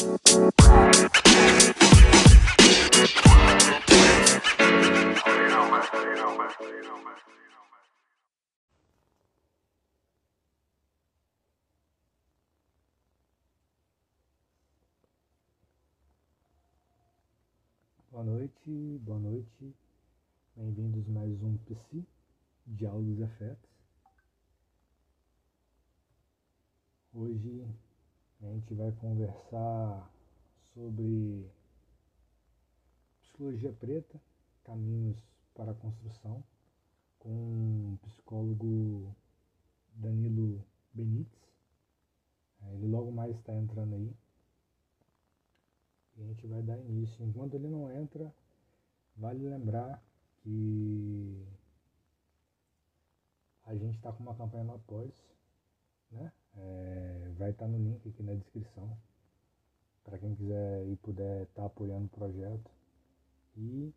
Boa noite, boa noite. Bem-vindos mais um PC, Diálogos e Afetos. Hoje a gente vai conversar sobre psicologia preta, caminhos para a construção, com o psicólogo Danilo Benites. Ele logo mais está entrando aí. E a gente vai dar início. Enquanto ele não entra, vale lembrar que a gente está com uma campanha no Apoies, né? É, vai estar tá no link aqui na descrição para quem quiser e puder estar tá apoiando o projeto. E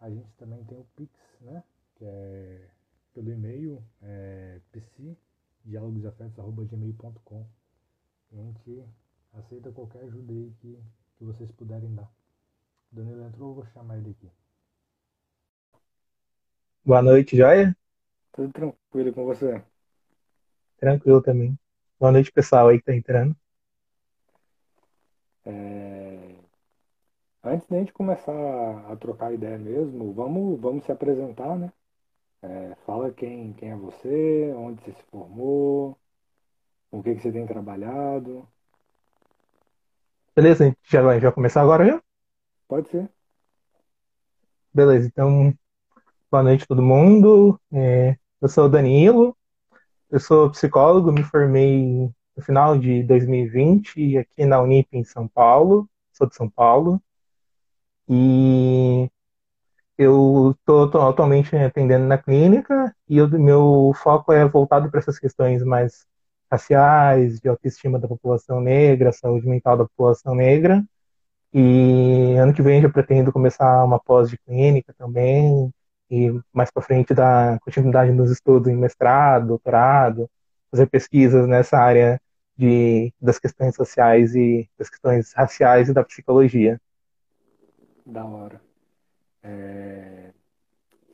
a gente também tem o Pix, né? Que é pelo e-mail é, psidialogosafetos.gmail.com. A gente aceita qualquer ajuda aí que, que vocês puderem dar. Danilo entrou, eu vou chamar ele aqui. Boa noite, Joia? Tudo tranquilo com você? Tranquilo também. Boa noite, pessoal aí que tá entrando. É... Antes da gente começar a trocar ideia mesmo, vamos, vamos se apresentar, né? É, fala quem, quem é você, onde você se formou, com o que, que você tem trabalhado. Beleza, a gente já vai, já começar agora já? Pode ser. Beleza, então, boa noite todo mundo. É, eu sou o Danilo, eu sou psicólogo, me formei no final de 2020 aqui na Unip em São Paulo, sou de São Paulo. E eu estou atualmente atendendo na clínica e o meu foco é voltado para essas questões mais raciais, de autoestima da população negra, saúde mental da população negra. E ano que vem já pretendo começar uma pós de clínica também, e mais para frente dar continuidade nos estudos em mestrado, doutorado, fazer pesquisas nessa área de, das questões sociais e das questões raciais e da psicologia. Da hora. É...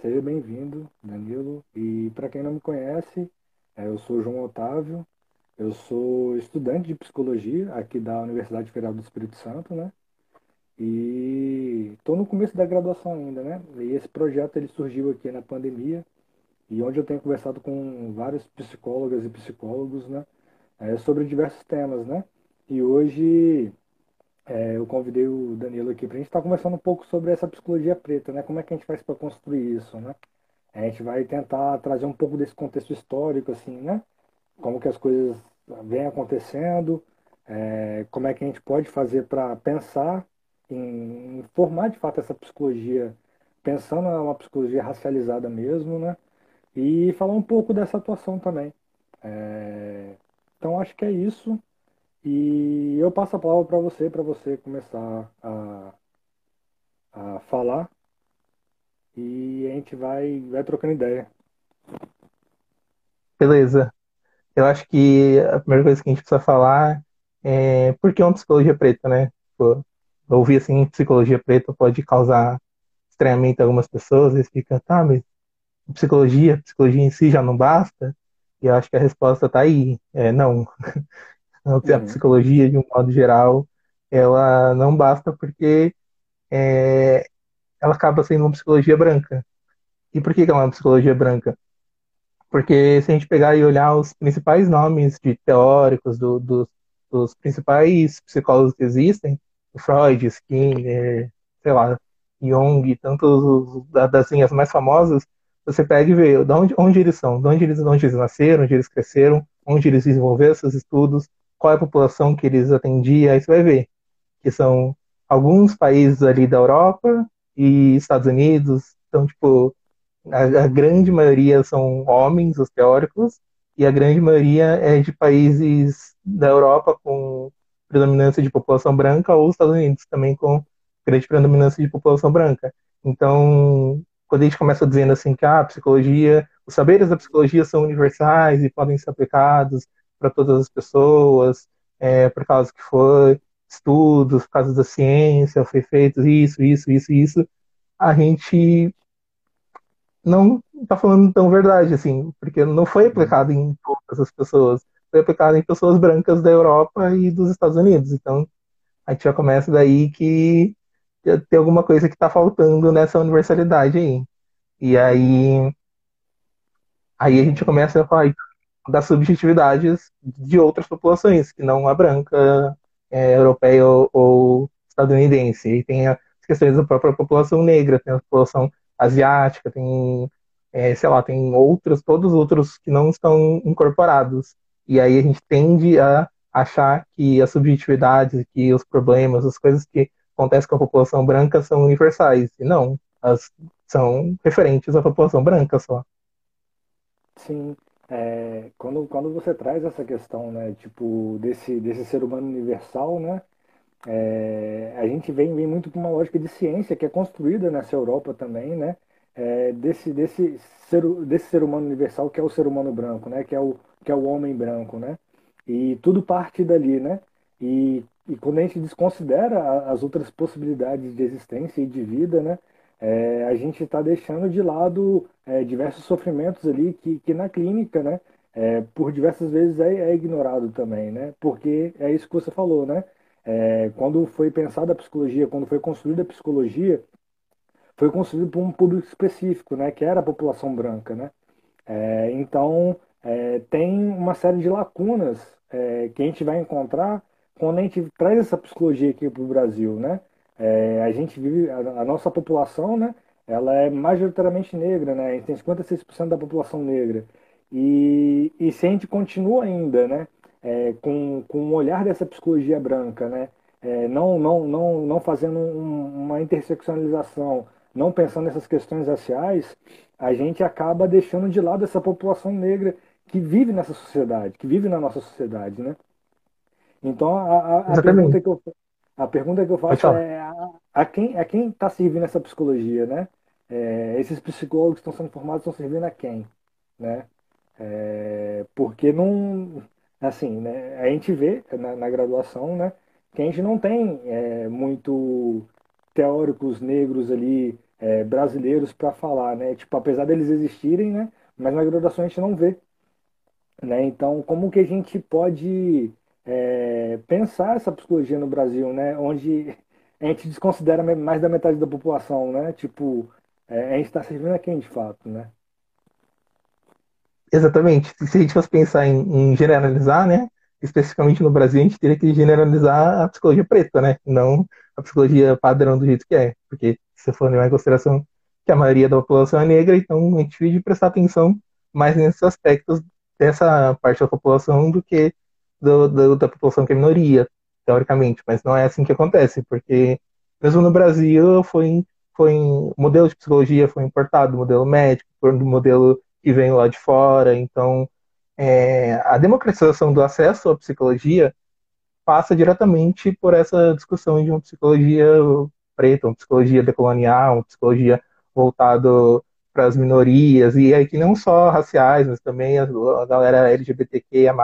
Seja bem-vindo, Danilo. E para quem não me conhece, é, eu sou João Otávio, eu sou estudante de psicologia aqui da Universidade Federal do Espírito Santo, né? E estou no começo da graduação ainda, né? E esse projeto ele surgiu aqui na pandemia e onde eu tenho conversado com vários psicólogas e psicólogos, né? É, sobre diversos temas, né? E hoje é, eu convidei o Danilo aqui para a gente estar tá conversando um pouco sobre essa psicologia preta, né? Como é que a gente faz para construir isso, né? A gente vai tentar trazer um pouco desse contexto histórico, assim, né? Como que as coisas vêm acontecendo, é, como é que a gente pode fazer para pensar em, formar de fato essa psicologia, pensando uma psicologia racializada mesmo, né? E falar um pouco dessa atuação também. É, então acho que é isso. E eu passo a palavra para você, para você começar a, a falar. E a gente vai, vai trocando ideia. Beleza. Eu acho que a primeira coisa que a gente precisa falar é por que uma psicologia preta, né? Pô, ouvir assim, psicologia preta pode causar estranhamento a algumas pessoas, eles ficam, tá, mas psicologia, psicologia em si já não basta? E eu acho que a resposta está aí, é não. A uhum. psicologia, de um modo geral, ela não basta porque é, ela acaba sendo uma psicologia branca. E por que ela é uma psicologia branca? Porque se a gente pegar e olhar os principais nomes de teóricos, do, do, dos principais psicólogos que existem, Freud, Skinner, sei lá, Jung, tantos das linhas mais famosas, você pega e vê de onde, onde eles são, de onde eles, de onde eles nasceram, onde eles cresceram, onde eles desenvolveram seus estudos, qual é a população que eles atendiam, aí você vai ver que são alguns países ali da Europa e Estados Unidos, então, tipo, a, a grande maioria são homens, os teóricos, e a grande maioria é de países da Europa com predominância de população branca ou os Estados Unidos também com grande predominância de população branca. Então, quando a gente começa dizendo assim que ah, a psicologia, os saberes da psicologia são universais e podem ser aplicados para todas as pessoas, é, por causa que foi, estudos, por causa da ciência, foi feito isso, isso, isso, isso, a gente não está falando tão verdade, assim, porque não foi aplicado em todas as pessoas, foi em pessoas brancas da Europa e dos Estados Unidos. Então, a gente já começa daí que tem alguma coisa que está faltando nessa universalidade aí. E aí, aí a gente começa a falar das subjetividades de outras populações, que não a branca, é, europeia ou, ou estadunidense. E tem as questões da própria população negra, tem a população asiática, tem, é, sei lá, tem outros, todos os outros que não estão incorporados. E aí a gente tende a achar que as subjetividades, que os problemas, as coisas que acontecem com a população branca são universais. E não, as são referentes à população branca só. Sim, é, quando, quando você traz essa questão, né, tipo, desse, desse ser humano universal, né, é, a gente vem, vem muito para uma lógica de ciência que é construída nessa Europa também, né, é, desse, desse, ser, desse ser humano universal que é o ser humano branco, né, que é o, que é o homem branco, né, e tudo parte dali, né, e, e quando a gente desconsidera as outras possibilidades de existência e de vida, né, é, a gente está deixando de lado é, diversos sofrimentos ali que, que na clínica, né, é, por diversas vezes é, é, ignorado também, né, porque é isso que você falou, né, é, quando foi pensada a psicologia, quando foi construída a psicologia, foi construído por um público específico, né, que era a população branca, né, é, então tem uma série de lacunas que a gente vai encontrar quando a gente traz essa psicologia aqui para o Brasil, né, é, a gente vive, a, a, nossa população, né, ela é majoritariamente negra, né, a gente tem 56% da população negra. E, e se a gente continua ainda, né, é, com, com um olhar dessa psicologia branca, né, é, não, não, não, não fazendo um, uma interseccionalização, não pensando nessas questões raciais, a gente acaba deixando de lado essa população negra que vive nessa sociedade, que vive na nossa sociedade, né? Então, a, a, a pergunta que eu, a pergunta que eu faço é a, a, quem a quem está servindo essa psicologia, né? É, esses psicólogos que estão sendo formados estão servindo a quem, né? É, porque não, assim, né? A gente vê na, na graduação, né? Que a gente não tem é, muito teóricos negros ali é, brasileiros para falar, né? Tipo, apesar deles existirem, né? Mas na graduação a gente não vê, né? Então, como que a gente pode é, pensar essa psicologia no Brasil, né? Onde a gente desconsidera mais da metade da população, né? Tipo, é, a gente está servindo a quem de fato, né? Exatamente. Se a gente fosse pensar em, em, generalizar, né? Especificamente no Brasil, a gente teria que generalizar a psicologia preta, né? Não a psicologia padrão do jeito que é. Porque se for levar em consideração que a maioria da população é negra, então a gente de prestar atenção mais nesses aspectos dessa parte da população do que do, do, da população que é minoria, teoricamente, mas não é assim que acontece, porque mesmo no Brasil foi, foi o modelo de psicologia foi importado, o modelo médico, um modelo que vem lá de fora, então é, a democratização do acesso à psicologia passa diretamente por essa discussão de uma psicologia preta, uma psicologia decolonial, uma psicologia voltado para as minorias, e aí que não só raciais, mas também a, a galera LGBTQIA+,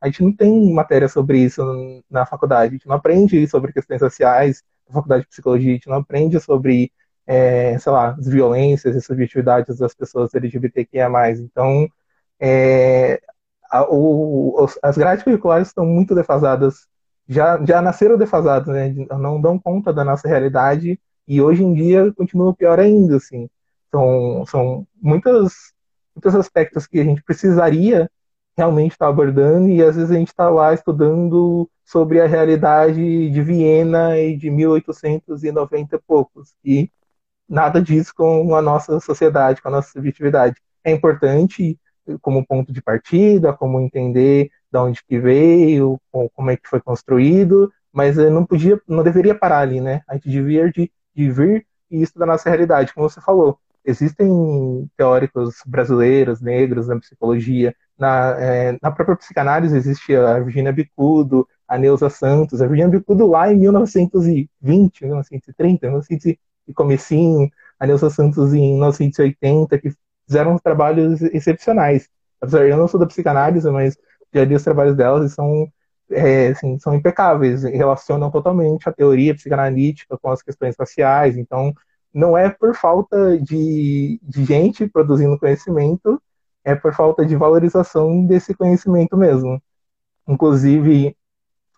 a gente não tem matéria sobre isso na faculdade, a gente não aprende sobre questões sociais na faculdade de psicologia, a gente não aprende sobre, é, sei lá, as violências e subjetividades das pessoas LGBTQIA+. Então, é, a, o, as grades curriculares estão muito defasadas, já, já nasceram defasadas, né, não dão conta da nossa realidade e hoje em dia continua pior ainda, assim. São, são muitas, muitos aspectos que a gente precisaria realmente está abordando e às vezes a gente está lá estudando sobre a realidade de Viena e de 1890 e poucos e nada disso com a nossa sociedade, com a nossa subjetividade. É importante como ponto de partida, como entender de onde que veio, como é que foi construído, mas não podia, não deveria parar ali, né? A gente devia de, de vir e estudar a nossa realidade, como você falou. Existem teóricos brasileiros, negros na psicologia, na, é, na própria psicanálise existe a Virginia Bicudo, a Neuza Santos. A Virginia Bicudo lá em 1920, 1930, 1900 e comecinho, a Neuza Santos em 1980, que fizeram trabalhos excepcionais. Apesar eu não sou da psicanálise, mas já li os trabalhos delas e são é, assim, são impecáveis, relacionam totalmente a teoria psicanalítica com as questões raciais, então não é por falta de, de gente produzindo conhecimento, é por falta de valorização desse conhecimento mesmo. Inclusive,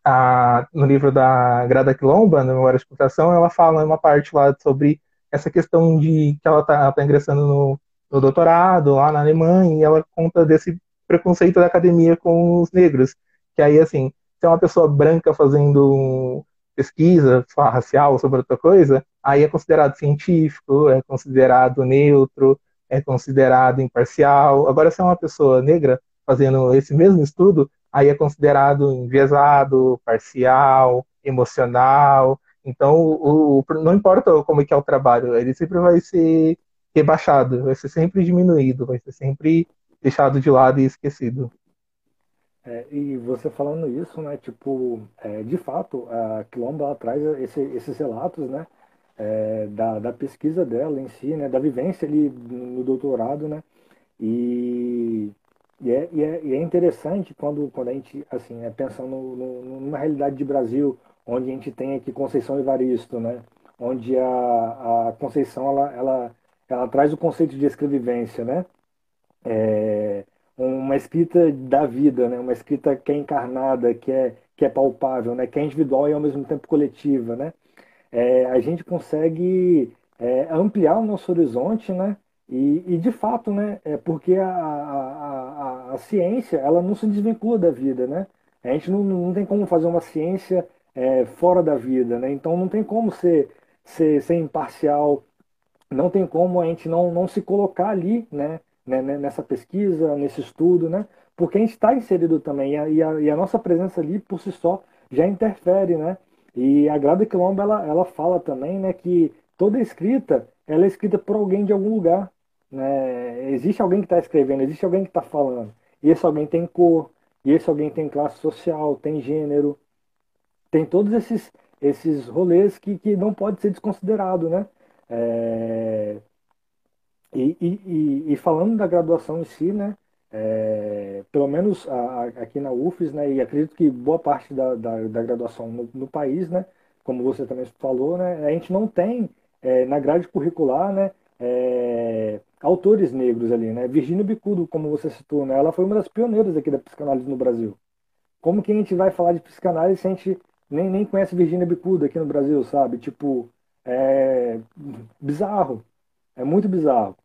a, no livro da Grada Quilomba, na Memória de Computação, ela fala uma parte lá sobre essa questão de que ela está tá ingressando no, no doutorado lá na Alemanha, e ela conta desse preconceito da academia com os negros. Que aí, assim, se é uma pessoa branca fazendo pesquisa racial sobre outra coisa, aí é considerado científico, é considerado neutro, é considerado imparcial. Agora, se é uma pessoa negra fazendo esse mesmo estudo, aí é considerado enviesado, parcial, emocional. Então, o, o, não importa como é que é o trabalho, ele sempre vai ser rebaixado, vai ser sempre diminuído, vai ser sempre deixado de lado e esquecido. É, e você falando isso, né, tipo, é, de fato, a Quilomba traz esse, esses relatos, né, é, da, da pesquisa dela em si, né, da vivência ali no doutorado, né, e, e, é, e, é, e é interessante quando, quando a gente, assim, é pensando no, numa realidade de Brasil, onde a gente tem aqui Conceição Evaristo, né, onde a, a Conceição, ela, ela, ela traz o conceito de escrevivência, né, é, uma escrita da vida, né? Uma escrita que é encarnada, que é que é palpável, né? Que é individual e ao mesmo tempo coletiva, né? É, a gente consegue é, ampliar o nosso horizonte, né? E, e de fato, né? É porque a, a, a, a, ciência ela não se desvincula da vida, né? A gente não, não tem como fazer uma ciência é, fora da vida, né? Então não tem como ser, ser, ser imparcial, não tem como a gente não, não se colocar ali, né? né, né, nessa pesquisa, nesse estudo, né? Porque a gente está inserido também e a, e, a, e a, nossa presença ali por si só já interfere, né? E a Grada Quilombo ela, ela fala também, né, que toda escrita ela é escrita por alguém de algum lugar, né? Existe alguém que está escrevendo, existe alguém que está falando. E esse alguém tem cor, e esse alguém tem classe social, tem gênero, tem todos esses esses rolês que, que não pode ser desconsiderado, né? É, e, e, e, falando da graduação em si, né, é, pelo menos a, a, aqui na UFES, né, e acredito que boa parte da, da, da graduação no, no, país, né, como você também falou, né, a gente não tem é, na grade curricular, né, é, autores negros ali, né, Virginia Bicudo, como você citou, né, ela foi uma das pioneiras aqui da psicanálise no Brasil. Como que a gente vai falar de psicanálise se a gente nem, nem conhece Virginia Bicudo aqui no Brasil, sabe? Tipo, é bizarro, é muito bizarro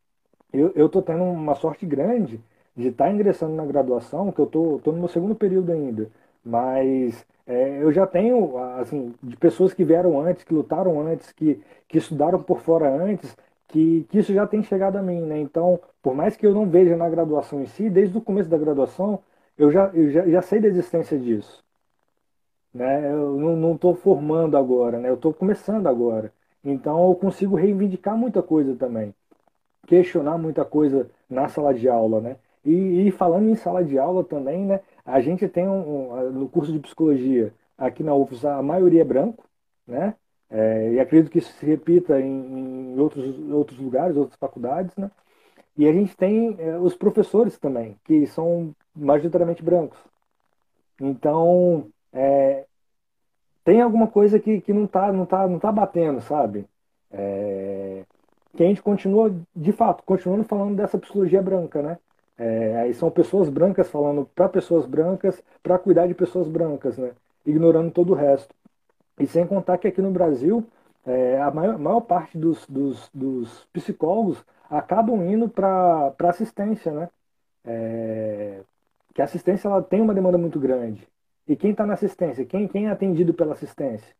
eu, eu tô tendo uma sorte grande de estar tá ingressando na graduação, que eu tô, tô no meu segundo período ainda, mas é, eu já tenho, assim, de pessoas que vieram antes, que lutaram antes, que, que estudaram por fora antes, que, que isso já tem chegado a mim, né? Então, por mais que eu não veja na graduação em si, desde o começo da graduação, eu já, eu já, já sei da existência disso. Né? Eu não estou formando agora, né? eu estou começando agora. Então, eu consigo reivindicar muita coisa também questionar muita coisa na sala de aula, né? E, e falando em sala de aula também, né? A gente tem um, um, no curso de psicologia aqui na UFS a maioria é branco, né? É, e acredito que isso se repita em, em, outros, outros lugares, outras faculdades, né? E a gente tem é, os professores também, que são majoritariamente brancos. Então, é, tem alguma coisa que, que não está não tá, não tá batendo, sabe? É, que a gente continua, de fato, continuando falando dessa psicologia branca, né? É, aí são pessoas brancas falando para pessoas brancas, para cuidar de pessoas brancas, né? Ignorando todo o resto. E sem contar que aqui no Brasil, é, a maior, maior parte dos, dos, dos, psicólogos acabam indo para assistência, né? É, que a assistência ela tem uma demanda muito grande. E quem está na assistência? Quem, quem é atendido pela assistência?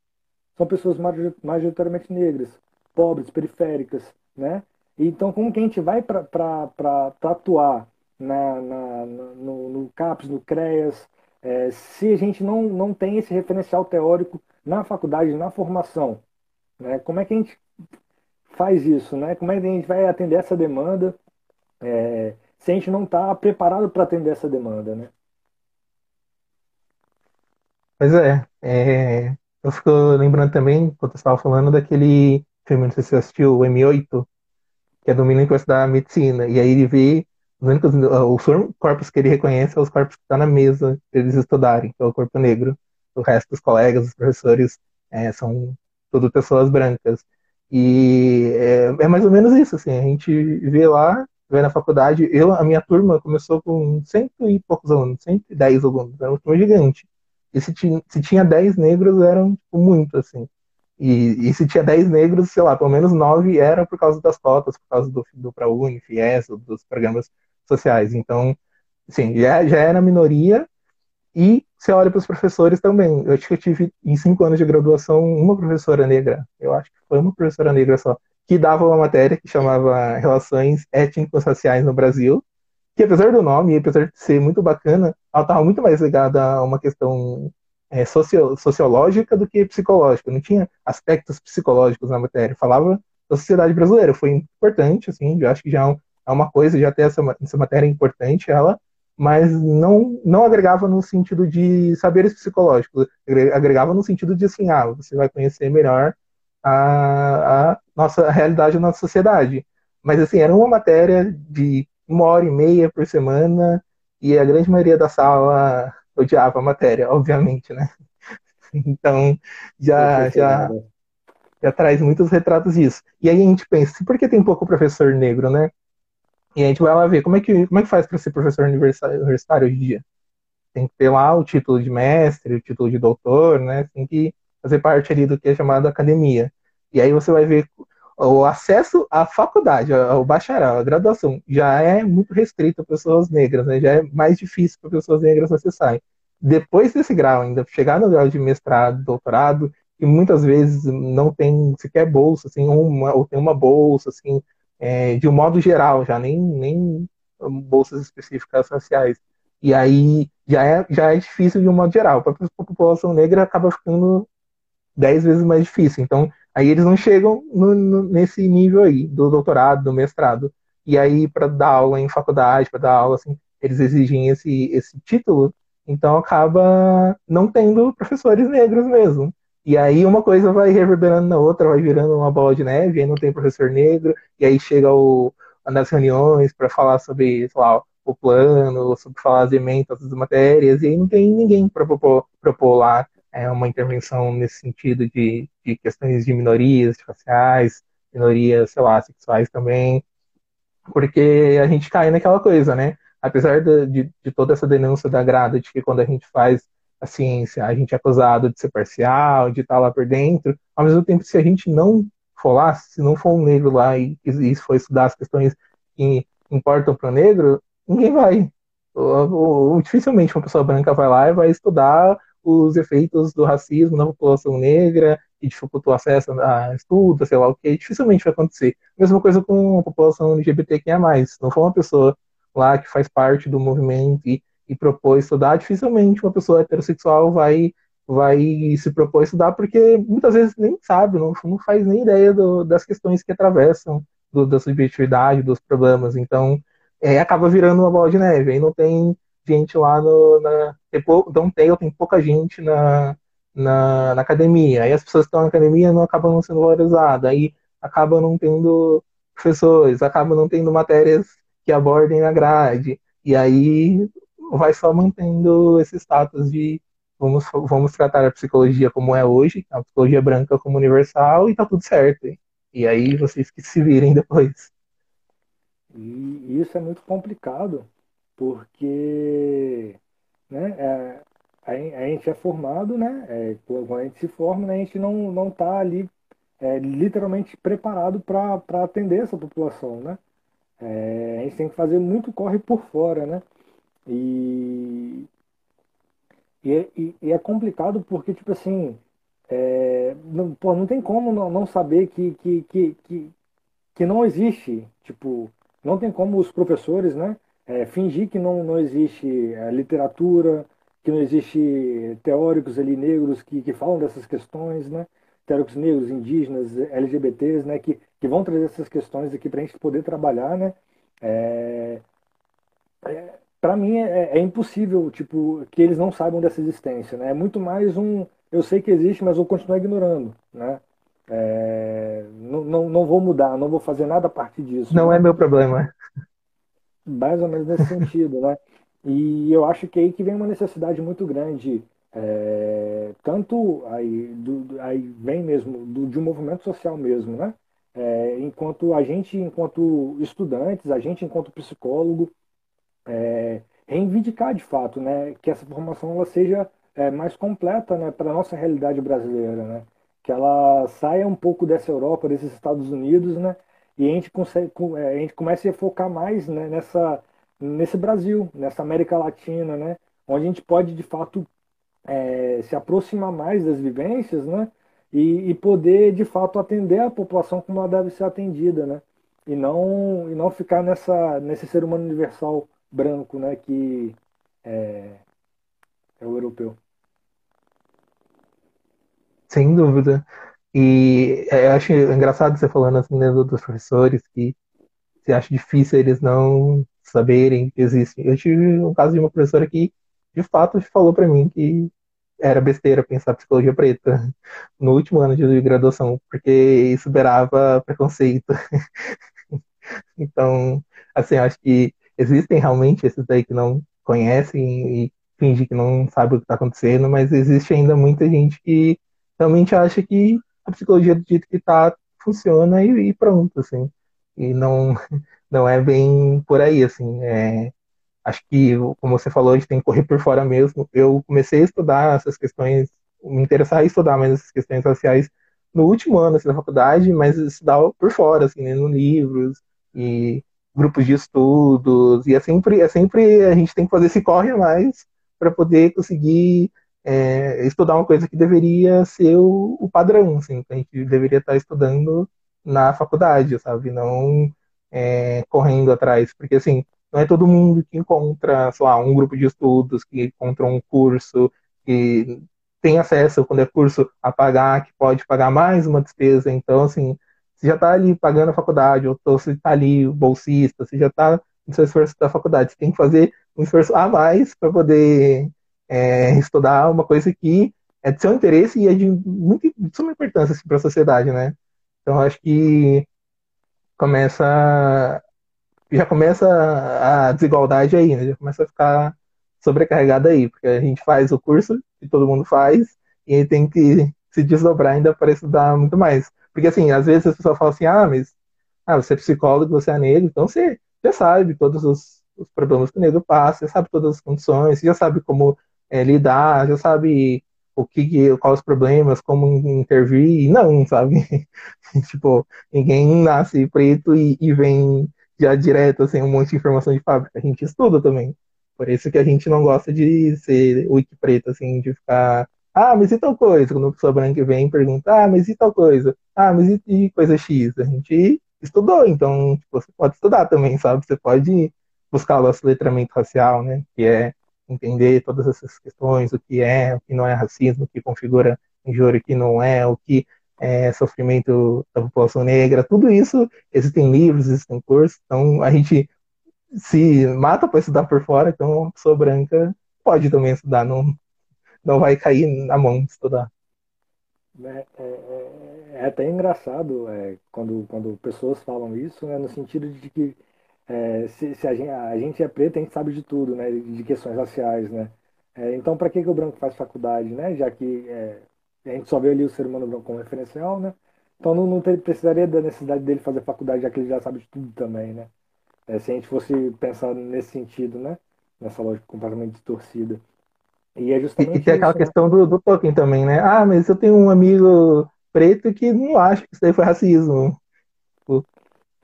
São pessoas majoritariamente negras, pobres, periféricas, né? Então, como que a gente vai para atuar na, na, no, no CAPES, no CREAS, é, se a gente não, não tem esse referencial teórico na faculdade, na formação? Né? Como é que a gente faz isso? Né? Como é que a gente vai atender essa demanda é, se a gente não está preparado para atender essa demanda? Né? Pois é, é, eu fico lembrando também, quando você estava falando, daquele filme, não sei se você assistiu, o M8, que é do estudar medicina. E aí ele vê os únicos, o corpos que ele reconhece é os corpos que estão na mesa eles estudarem, que é o corpo negro. O resto dos colegas, os professores, é, são tudo pessoas brancas. E é, é, mais ou menos isso, assim, a gente vê lá, vê na faculdade, eu, a minha turma começou com cento e poucos alunos, 110 alunos, era uma turma gigante. E se tinha, se tinha 10 negros, eram tipo, muito, assim. E, e, se tinha 10 negros, sei lá, pelo menos 9 era por causa das cotas, por causa do, do ProUni, FIES, dos programas sociais. Então, sim, já, já era minoria. E você olha para os professores também. Eu acho que eu tive, em cinco anos de graduação, uma professora negra. Eu acho que foi uma professora negra só. Que dava uma matéria que chamava Relações Étnico-Sociais no Brasil. Que apesar do nome, e apesar de ser muito bacana, ela estava muito mais ligada a uma questão é, socio, sociológica do que psicológica. Não tinha aspectos psicológicos na matéria. Falava da sociedade brasileira. Foi importante, assim, eu acho que já é, é uma coisa, já ter essa, essa matéria importante, ela, mas não, não agregava no sentido de saberes psicológicos. Agregava no sentido de, assim, ah, você vai conhecer melhor a, a nossa a realidade da nossa sociedade. Mas, assim, era uma matéria de uma hora e meia por semana, e a grande maioria da sala odiava a matéria, obviamente, né? Então, já, já, já traz muitos retratos disso. E aí a gente pensa, por que tem pouco professor negro, né? E a gente vai lá ver como é que, como é que faz para ser professor universitário hoje em dia. Tem que ter lá o título de mestre, o título de doutor, né? Tem que fazer parte ali do que é chamado academia. E aí você vai ver o acesso à faculdade, ao bacharel, à graduação, já é muito restrito a pessoas negras, né? já é mais difícil para pessoas negras acessarem depois desse grau, ainda chegar no grau de mestrado, doutorado, e muitas vezes não tem sequer bolsa, assim, uma, ou tem uma bolsa, assim, é, de um modo geral, já nem, nem bolsas específicas sociais. E aí já é, já é difícil de um modo geral. Para a população negra acaba ficando dez vezes mais difícil. Então, aí eles não chegam no, no, nesse nível aí, do doutorado, do mestrado. E aí, para dar aula em faculdade, para dar aula, assim, eles exigem esse, esse título então acaba não tendo professores negros mesmo. E aí uma coisa vai reverberando na outra, vai virando uma bola de neve, aí não tem professor negro, e aí chega o, nas reuniões para falar sobre, sei lá, o plano, sobre falar as emendas das matérias, e aí não tem ninguém para propor, propor lá é, uma intervenção nesse sentido de, de questões de minorias raciais, minorias, sei lá, sexuais também, porque a gente cai naquela coisa, né? apesar de, de, de, toda essa denúncia da grada de que quando a gente faz a ciência, a gente é acusado de ser parcial, de estar lá por dentro, ao mesmo tempo, se a gente não for lá, se não for um negro lá e, e for estudar as questões que importam para o negro, ninguém vai. Ou, ou, dificilmente uma pessoa branca vai lá e vai estudar os efeitos do racismo na população negra e dificultou o acesso a estudo, sei lá o que, dificilmente vai acontecer. Mesma coisa com a população LGBTQIA+. Se não for uma pessoa lá que faz parte do movimento e, e propôs estudar, dificilmente uma pessoa heterossexual vai vai se propor estudar porque muitas vezes nem sabe, não, não faz nem ideia do, das questões que atravessam do, da subjetividade, dos problemas. Então, é, acaba virando uma bola de neve. Aí não tem gente lá no. Na, tem, não tem, ou tem pouca gente na, na, na, academia. Aí as pessoas que estão na academia não acabam não sendo valorizadas. Aí acaba não tendo professores, acaba não tendo matérias que abordem a grade. E aí vai só mantendo esse status de vamos, vamos tratar a psicologia como é hoje, a psicologia branca como universal, e tá tudo certo. E aí vocês que se virem depois. E isso é muito complicado, porque né, é, a, a, gente é formado, né? É, quando a gente se forma, né, a gente não, não tá ali é, literalmente preparado para atender essa população, né? É, a gente tem que fazer muito corre por fora, né? E, e, e é complicado porque, tipo assim, é, não, pô, não tem como não, não saber que, que, que, que, que não existe, tipo, não tem como os professores, né, é, fingir que não, não existe é, literatura, que não existe teóricos ali negros que, que falam dessas questões, né, teóricos negros, indígenas, LGBTs, né, que, que vão trazer essas questões aqui para a gente poder trabalhar, né? É, é, para mim é, é, impossível, tipo, que eles não saibam dessa existência, né? É muito mais um, eu sei que existe, mas vou continuar ignorando, né? É, não, não, não vou mudar, não vou fazer nada a partir disso. Não né? é meu problema. mais ou menos nesse sentido, né? E eu acho que aí que vem uma necessidade muito grande, é, tanto aí, do, aí vem mesmo do, de um movimento social mesmo, né? É, enquanto a gente, enquanto estudantes, a gente, enquanto psicólogo, é, reivindicar de fato, né, que essa formação ela seja é, mais completa, né, para a nossa realidade brasileira, né, que ela saia um pouco dessa Europa, desses Estados Unidos, né, e a gente consegue, é, a gente comece a focar mais né, nessa nesse Brasil, nessa América Latina, né, onde a gente pode de fato é, se aproximar mais das vivências, né, e, e, poder de fato atender a população como ela deve ser atendida, né, e não e não ficar nessa nesse ser humano universal branco, né, que é, é o europeu. Sem dúvida. E é, eu acho engraçado você falando assim né, dos professores que você acha difícil eles não saberem que existe. Eu tive um caso de uma professora que de fato falou para mim que era besteira pensar psicologia preta no último ano de graduação, porque isso beirava preconceito. então, assim, acho que existem realmente esses aí que não conhecem e fingem que não sabe o que está acontecendo, mas existe ainda muita gente que realmente acha que a psicologia do jeito que está funciona e, e, pronto, assim. E não, não é bem por aí, assim. É, acho que, como você falou, a gente tem que correr por fora mesmo. Eu comecei a estudar essas questões, me interessar em estudar mais essas questões raciais no último ano assim, da faculdade, mas estudar por fora, assim, lendo livros e grupos de estudos, e é sempre, é sempre a gente tem que fazer esse corre a mais para poder conseguir é, estudar uma coisa que deveria ser o, o, padrão, assim, que a gente deveria estar estudando na faculdade, sabe? Não é, correndo atrás, porque assim, não é todo mundo que encontra, sei lá, um grupo de estudos, que encontra um curso, que tem acesso, quando é curso, a pagar, que pode pagar mais uma despesa. Então, assim, você já está ali pagando a faculdade, ou você está ali bolsista, você já está no seu esforço da faculdade. Você tem que fazer um esforço a mais para poder é, estudar uma coisa que é de seu interesse e é de muita de suma importância assim, para a sociedade, né? Então, acho que começa já começa a desigualdade aí, né? Já começa a ficar sobrecarregada aí, porque a gente faz o curso que todo mundo faz e aí tem que se desdobrar ainda para estudar muito mais. Porque, assim, às vezes as pessoas falam assim, ah, mas ah, você é psicólogo, você é negro, então você já sabe todos os, os problemas que o negro passa, já sabe todas as condições, já sabe como é, lidar, já sabe o que, quais os problemas, como intervir, não, sabe? tipo, ninguém nasce preto e, e vem já direto, assim, um monte de informação de fábrica, a gente estuda também. Por isso que a gente não gosta de ser wiki preto, assim, de ficar ah, mas e tal coisa? Quando a pessoa branca vem e pergunta, ah, mas e tal coisa? Ah, mas e, e coisa X? A gente estudou, então tipo, você pode estudar também, sabe? Você pode buscar o nosso letramento racial, né? Que é entender todas essas questões, o que é, o que não é racismo, o que configura injúria, o que não é, o que é sofrimento da população negra, tudo isso, existem livros, existem cursos, então a gente se mata para estudar por fora, então a pessoa branca pode também estudar, não, não vai cair na mão estudar. É, é, é, é até engraçado é, quando, quando pessoas falam isso, né, no sentido de que é, se, se a, gente, a, gente, é preto, a gente sabe de tudo, né, de questões raciais, né? É, então, para que, que o branco faz faculdade, né? Já que é, a gente só vê ali o ser humano branco como referencial, né? Então não, não ter, precisaria da necessidade dele fazer faculdade, já que ele já sabe de tudo também, né? se a gente fosse pensar nesse sentido, né? Nessa lógica completamente distorcida. E é justamente. E, e tem aquela isso, né? questão do, do Tolkien também, né? Ah, mas eu tenho um amigo preto que não acha que isso daí foi racismo.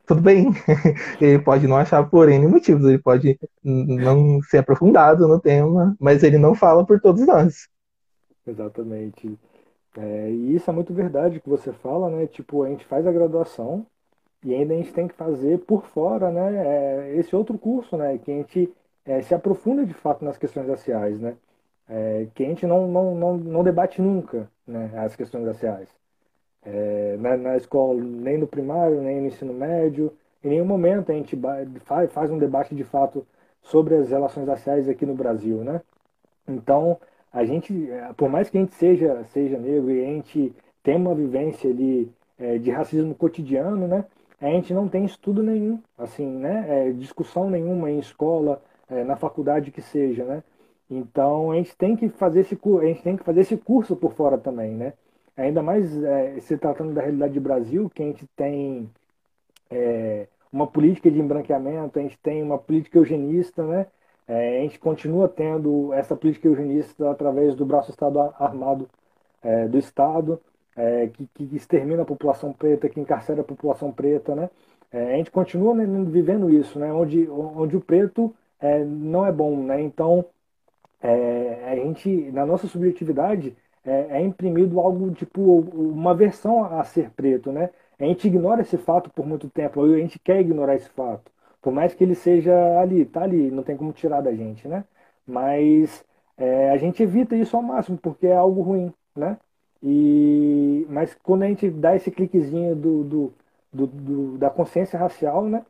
Tudo bem, ele pode não achar por N motivos, ele pode não ser aprofundado no tema, mas ele não fala por todos nós. Exatamente. É, e isso é muito verdade que você fala, né? Tipo, a gente faz a graduação e ainda a gente tem que fazer por fora, né? É, esse outro curso, né? Que a gente é, se aprofunda de fato nas questões raciais, né? É, que a gente não, não, não, não debate nunca né, as questões raciais. É, na, na, escola, nem no primário, nem no ensino médio, em nenhum momento a gente faz, faz um debate de fato sobre as relações raciais aqui no Brasil, né? Então, a gente, é, por mais que a gente seja, seja negro e a gente tenha uma vivência é, de racismo cotidiano, né? a gente não tem estudo nenhum, assim, né? É, discussão nenhuma em escola, na faculdade que seja, né? Então a gente tem que fazer esse a gente tem que fazer esse curso por fora também, né? Ainda mais é, se tratando da realidade do Brasil, que a gente tem é, uma política de embranqueamento, a gente tem uma política eugenista, né? É, a gente continua tendo essa política eugenista através do braço Estado armado é, do Estado, é, que, que, extermina a população preta, que encarcera a população preta, né? É, a gente continua né, vivendo isso, né? Onde, onde o preto não é bom, né? Então, é, a gente, na nossa subjetividade, é, imprimido algo tipo uma versão a ser preto, né? A gente ignora esse fato por muito tempo, a gente quer ignorar esse fato. Por mais que ele seja ali, tá ali, não tem como tirar da gente, né? Mas é, a gente evita isso ao máximo, porque é algo ruim, né? E, mas quando a gente dá esse cliquezinho do, do, do, do, da consciência racial, né?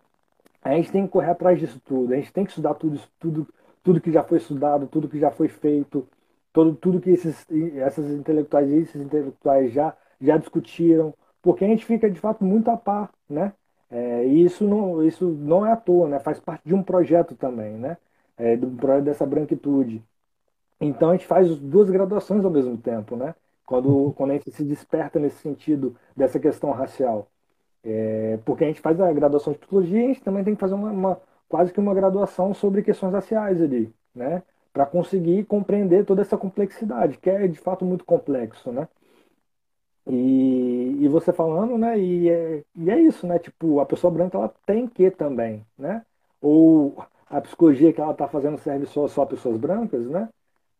A gente tem que correr atrás disso tudo. A gente tem que estudar tudo, tudo, tudo que já foi estudado, tudo que já foi feito, todo, tudo que esses, essas intelectuais e esses intelectuais já, já discutiram, porque a gente fica de fato muito a par, né? É, e isso não, isso não é à toa, né? Faz parte de um projeto também, né? É, do projeto dessa branquitude. Então a gente faz duas graduações ao mesmo tempo, né? Quando, quando a gente se desperta nesse sentido dessa questão racial. É, porque a gente faz a graduação de psicologia e a gente também tem que fazer uma, uma quase que uma graduação sobre questões raciais ali, né? Para conseguir compreender toda essa complexidade, que é de fato muito complexo, né? E, e você falando, né? E é, e é isso, né? Tipo, a pessoa branca ela tem que também, né? Ou a psicologia que ela está fazendo serve só, só a pessoas brancas, né?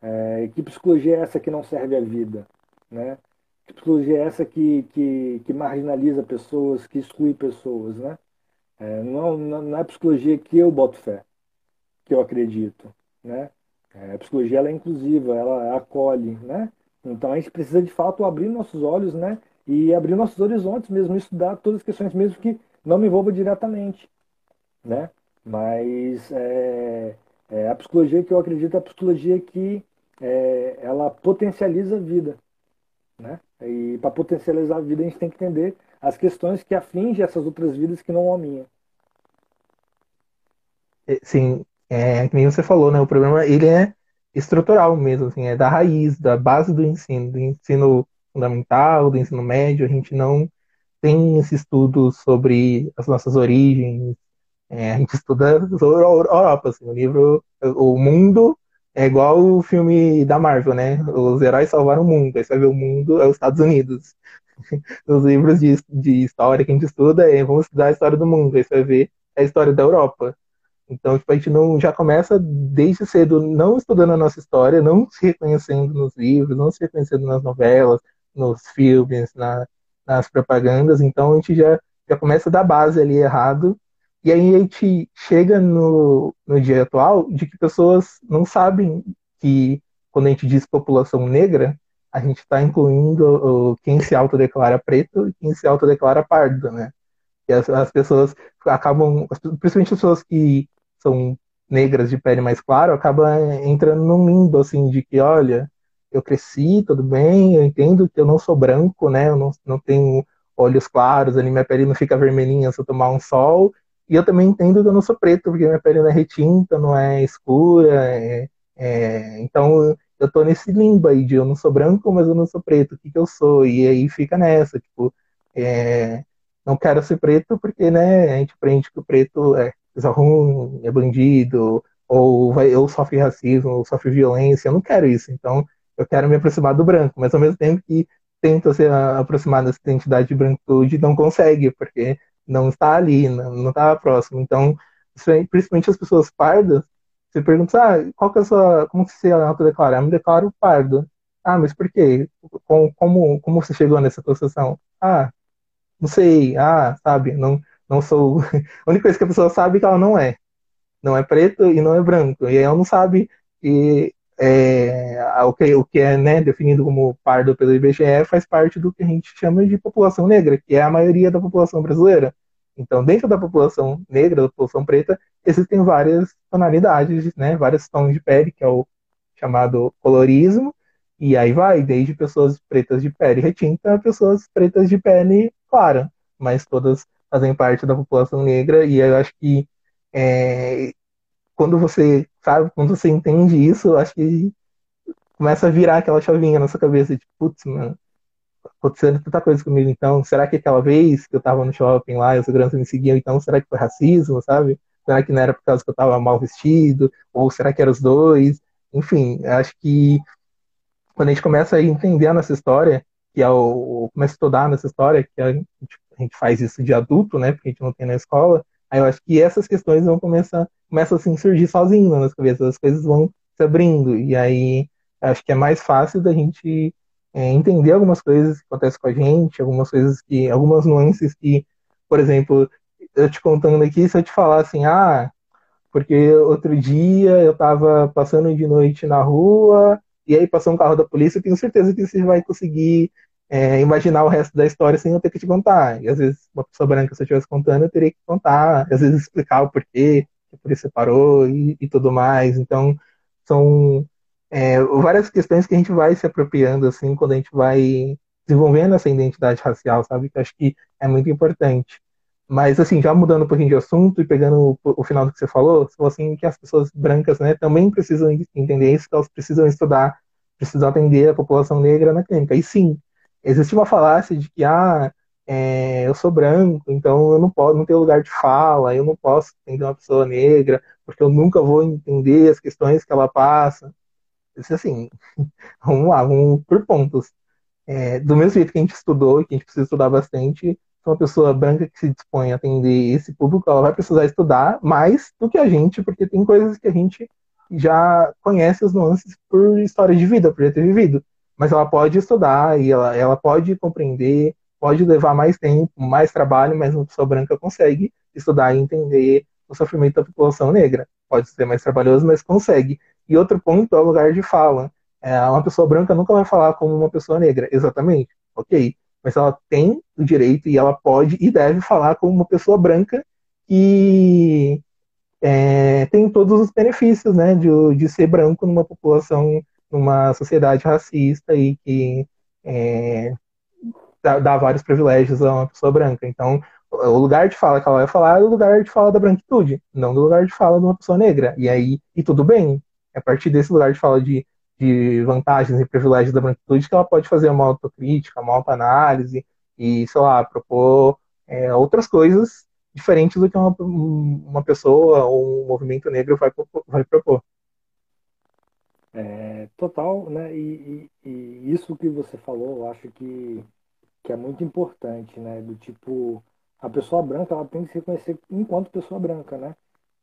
É, que psicologia é essa que não serve à vida, né? Que psicologia é essa que, que, que marginaliza pessoas, que exclui pessoas, né? É, não, não é psicologia que eu boto fé, que eu acredito, né? É, a psicologia ela é inclusiva, ela acolhe, né? Então a gente precisa de fato abrir nossos olhos, né? E abrir nossos horizontes mesmo, estudar todas as questões mesmo que não me envolvam diretamente, né? Mas é, é, a psicologia que eu acredito é a psicologia que é, ela potencializa a vida, né? E para potencializar a vida a gente tem que entender as questões que afligem essas outras vidas que não a minha. É, sim, é que nem você falou, né? O problema ele é estrutural mesmo, assim, é da raiz, da base do ensino, do ensino fundamental, do ensino médio, a gente não tem esse estudo sobre as nossas origens, é, a gente estuda sobre a Europa, assim, o livro, o mundo é igual o filme da Marvel, né? Os heróis salvaram o mundo, aí você vai ver o mundo é os Estados Unidos. Os livros de, de história que a gente estuda é vamos estudar a história do mundo, aí você vai ver a história da Europa. Então, tipo, a gente não já começa desde cedo não estudando a nossa história, não se reconhecendo nos livros, não se reconhecendo nas novelas, nos filmes, na, nas propagandas. Então, a gente já, já começa da base ali errado. E aí a gente chega no, no dia atual de que pessoas não sabem que quando a gente diz população negra, a gente está incluindo quem se autodeclara preto e quem se autodeclara pardo, né? E as, as pessoas acabam, principalmente as pessoas que são negras de pele mais clara, acaba entrando num limbo, assim, de que, olha, eu cresci, tudo bem, eu entendo que eu não sou branco, né, eu não, não tenho olhos claros, ali minha pele não fica vermelhinha se eu tomar um sol, e eu também entendo que eu não sou preto, porque minha pele não é retinta, não é escura, é, é, então eu tô nesse limbo aí de eu não sou branco, mas eu não sou preto, o que que eu sou? E aí fica nessa, tipo, é, não quero ser preto porque, né, a gente aprende que o preto é coisa ruim, é bandido, ou, vai, ou sofre racismo, ou sofre violência. Eu não quero isso. Então, eu quero me aproximar do branco, mas ao mesmo tempo que tenta se aproximar dessa identidade de branquitude, não consegue, porque não está ali, não está próximo. Então, principalmente as pessoas pardas, você pergunta, ah, qual que é a sua, como que você autodeclara? Eu me declaro pardo. Ah, mas por quê? Como, como, como você chegou nessa posição? Ah, não sei, ah, sabe, não, não sou. A única coisa que a pessoa sabe é que ela não é. Não é preto e não é branco. E ela não sabe que é, o, que, o que é né, definido como pardo pelo IBGE faz parte do que a gente chama de população negra, que é a maioria da população brasileira. Então, dentro da população negra, da população preta, existem várias tonalidades, né, vários tons de pele, que é o chamado colorismo, e aí vai, desde pessoas pretas de pele retinta a pessoas pretas de pele clara, mas todas fazem parte da população negra, e eu acho que é, quando você sabe, quando você entende isso, eu acho que começa a virar aquela chavinha na sua cabeça, tipo, putz, mano, acontecendo tanta coisa comigo, então, será que aquela vez que eu tava no shopping lá e os seguranças me seguiam, então, será que foi racismo, sabe? Será que não era por causa que eu tava mal vestido? Ou será que eram os dois? Enfim, acho que quando a gente começa a entender nessa história, que é o, começa a estudar nessa história, que a gente, a gente faz isso de adulto, né, porque a gente não tem na escola, aí eu acho que essas questões vão começar, começam assim a surgir sozinho nas cabeças, as coisas vão se abrindo, e aí acho que é mais fácil da gente é, entender algumas coisas que acontecem com a gente, algumas coisas que, algumas nuances que, por exemplo, eu te contando aqui, se eu te falar assim, ah, porque outro dia eu tava passando de noite na rua, e aí passou um carro da polícia, eu tenho certeza que você vai conseguir é, imaginar o resto da história sem eu ter que te contar. E às vezes, uma pessoa branca, se eu estivesse contando, eu teria que contar, às vezes explicar o porquê que a polícia parou e, e tudo mais. Então, são é, várias questões que a gente vai se apropriando, assim, quando a gente vai desenvolvendo essa identidade racial, sabe? Que eu acho que é muito importante. Mas, assim, já mudando um pouquinho de assunto e pegando o, o final do que você falou, falou assim que as pessoas brancas, né, também precisam entender isso, que elas precisam estudar, precisam atender a população negra na clínica. E sim, existe uma falácia de que, ah, é, eu sou branco, então eu não posso, não tenho lugar de fala, eu não posso entender uma pessoa negra, porque eu nunca vou entender as questões que ela passa. Isso assim, vamos lá, vamos por pontos. É, do mesmo jeito que a gente estudou, que a gente precisa estudar bastante, uma pessoa branca que se dispõe a atender esse público, ela vai precisar estudar mais do que a gente, porque tem coisas que a gente já conhece as nuances por história de vida, por já ter vivido. Mas ela pode estudar e ela, ela pode compreender, pode levar mais tempo, mais trabalho, mas uma pessoa branca consegue estudar e entender o sofrimento da população negra. Pode ser mais trabalhoso, mas consegue. E outro ponto é o lugar de fala. É, uma pessoa branca nunca vai falar como uma pessoa negra, exatamente. Ok. Mas ela tem o direito e ela pode e deve falar como uma pessoa branca que é, tem todos os benefícios né, de, de ser branco numa população, numa sociedade racista e que é, dá, dá, vários privilégios a uma pessoa branca. Então, o lugar de fala que ela vai falar é o lugar de fala da branquitude, não do lugar de fala de uma pessoa negra. E aí, e tudo bem, é a partir desse lugar de fala de, de vantagens e privilégios da branquitude que ela pode fazer uma autocrítica, uma autoanálise e, sei lá, propor é, outras coisas diferentes do que uma, uma pessoa ou um movimento negro vai, vai propor. É, total, né? E, e, e, isso que você falou, eu acho que, que é muito importante, né? Do tipo, a pessoa branca ela tem que se reconhecer enquanto pessoa branca, né?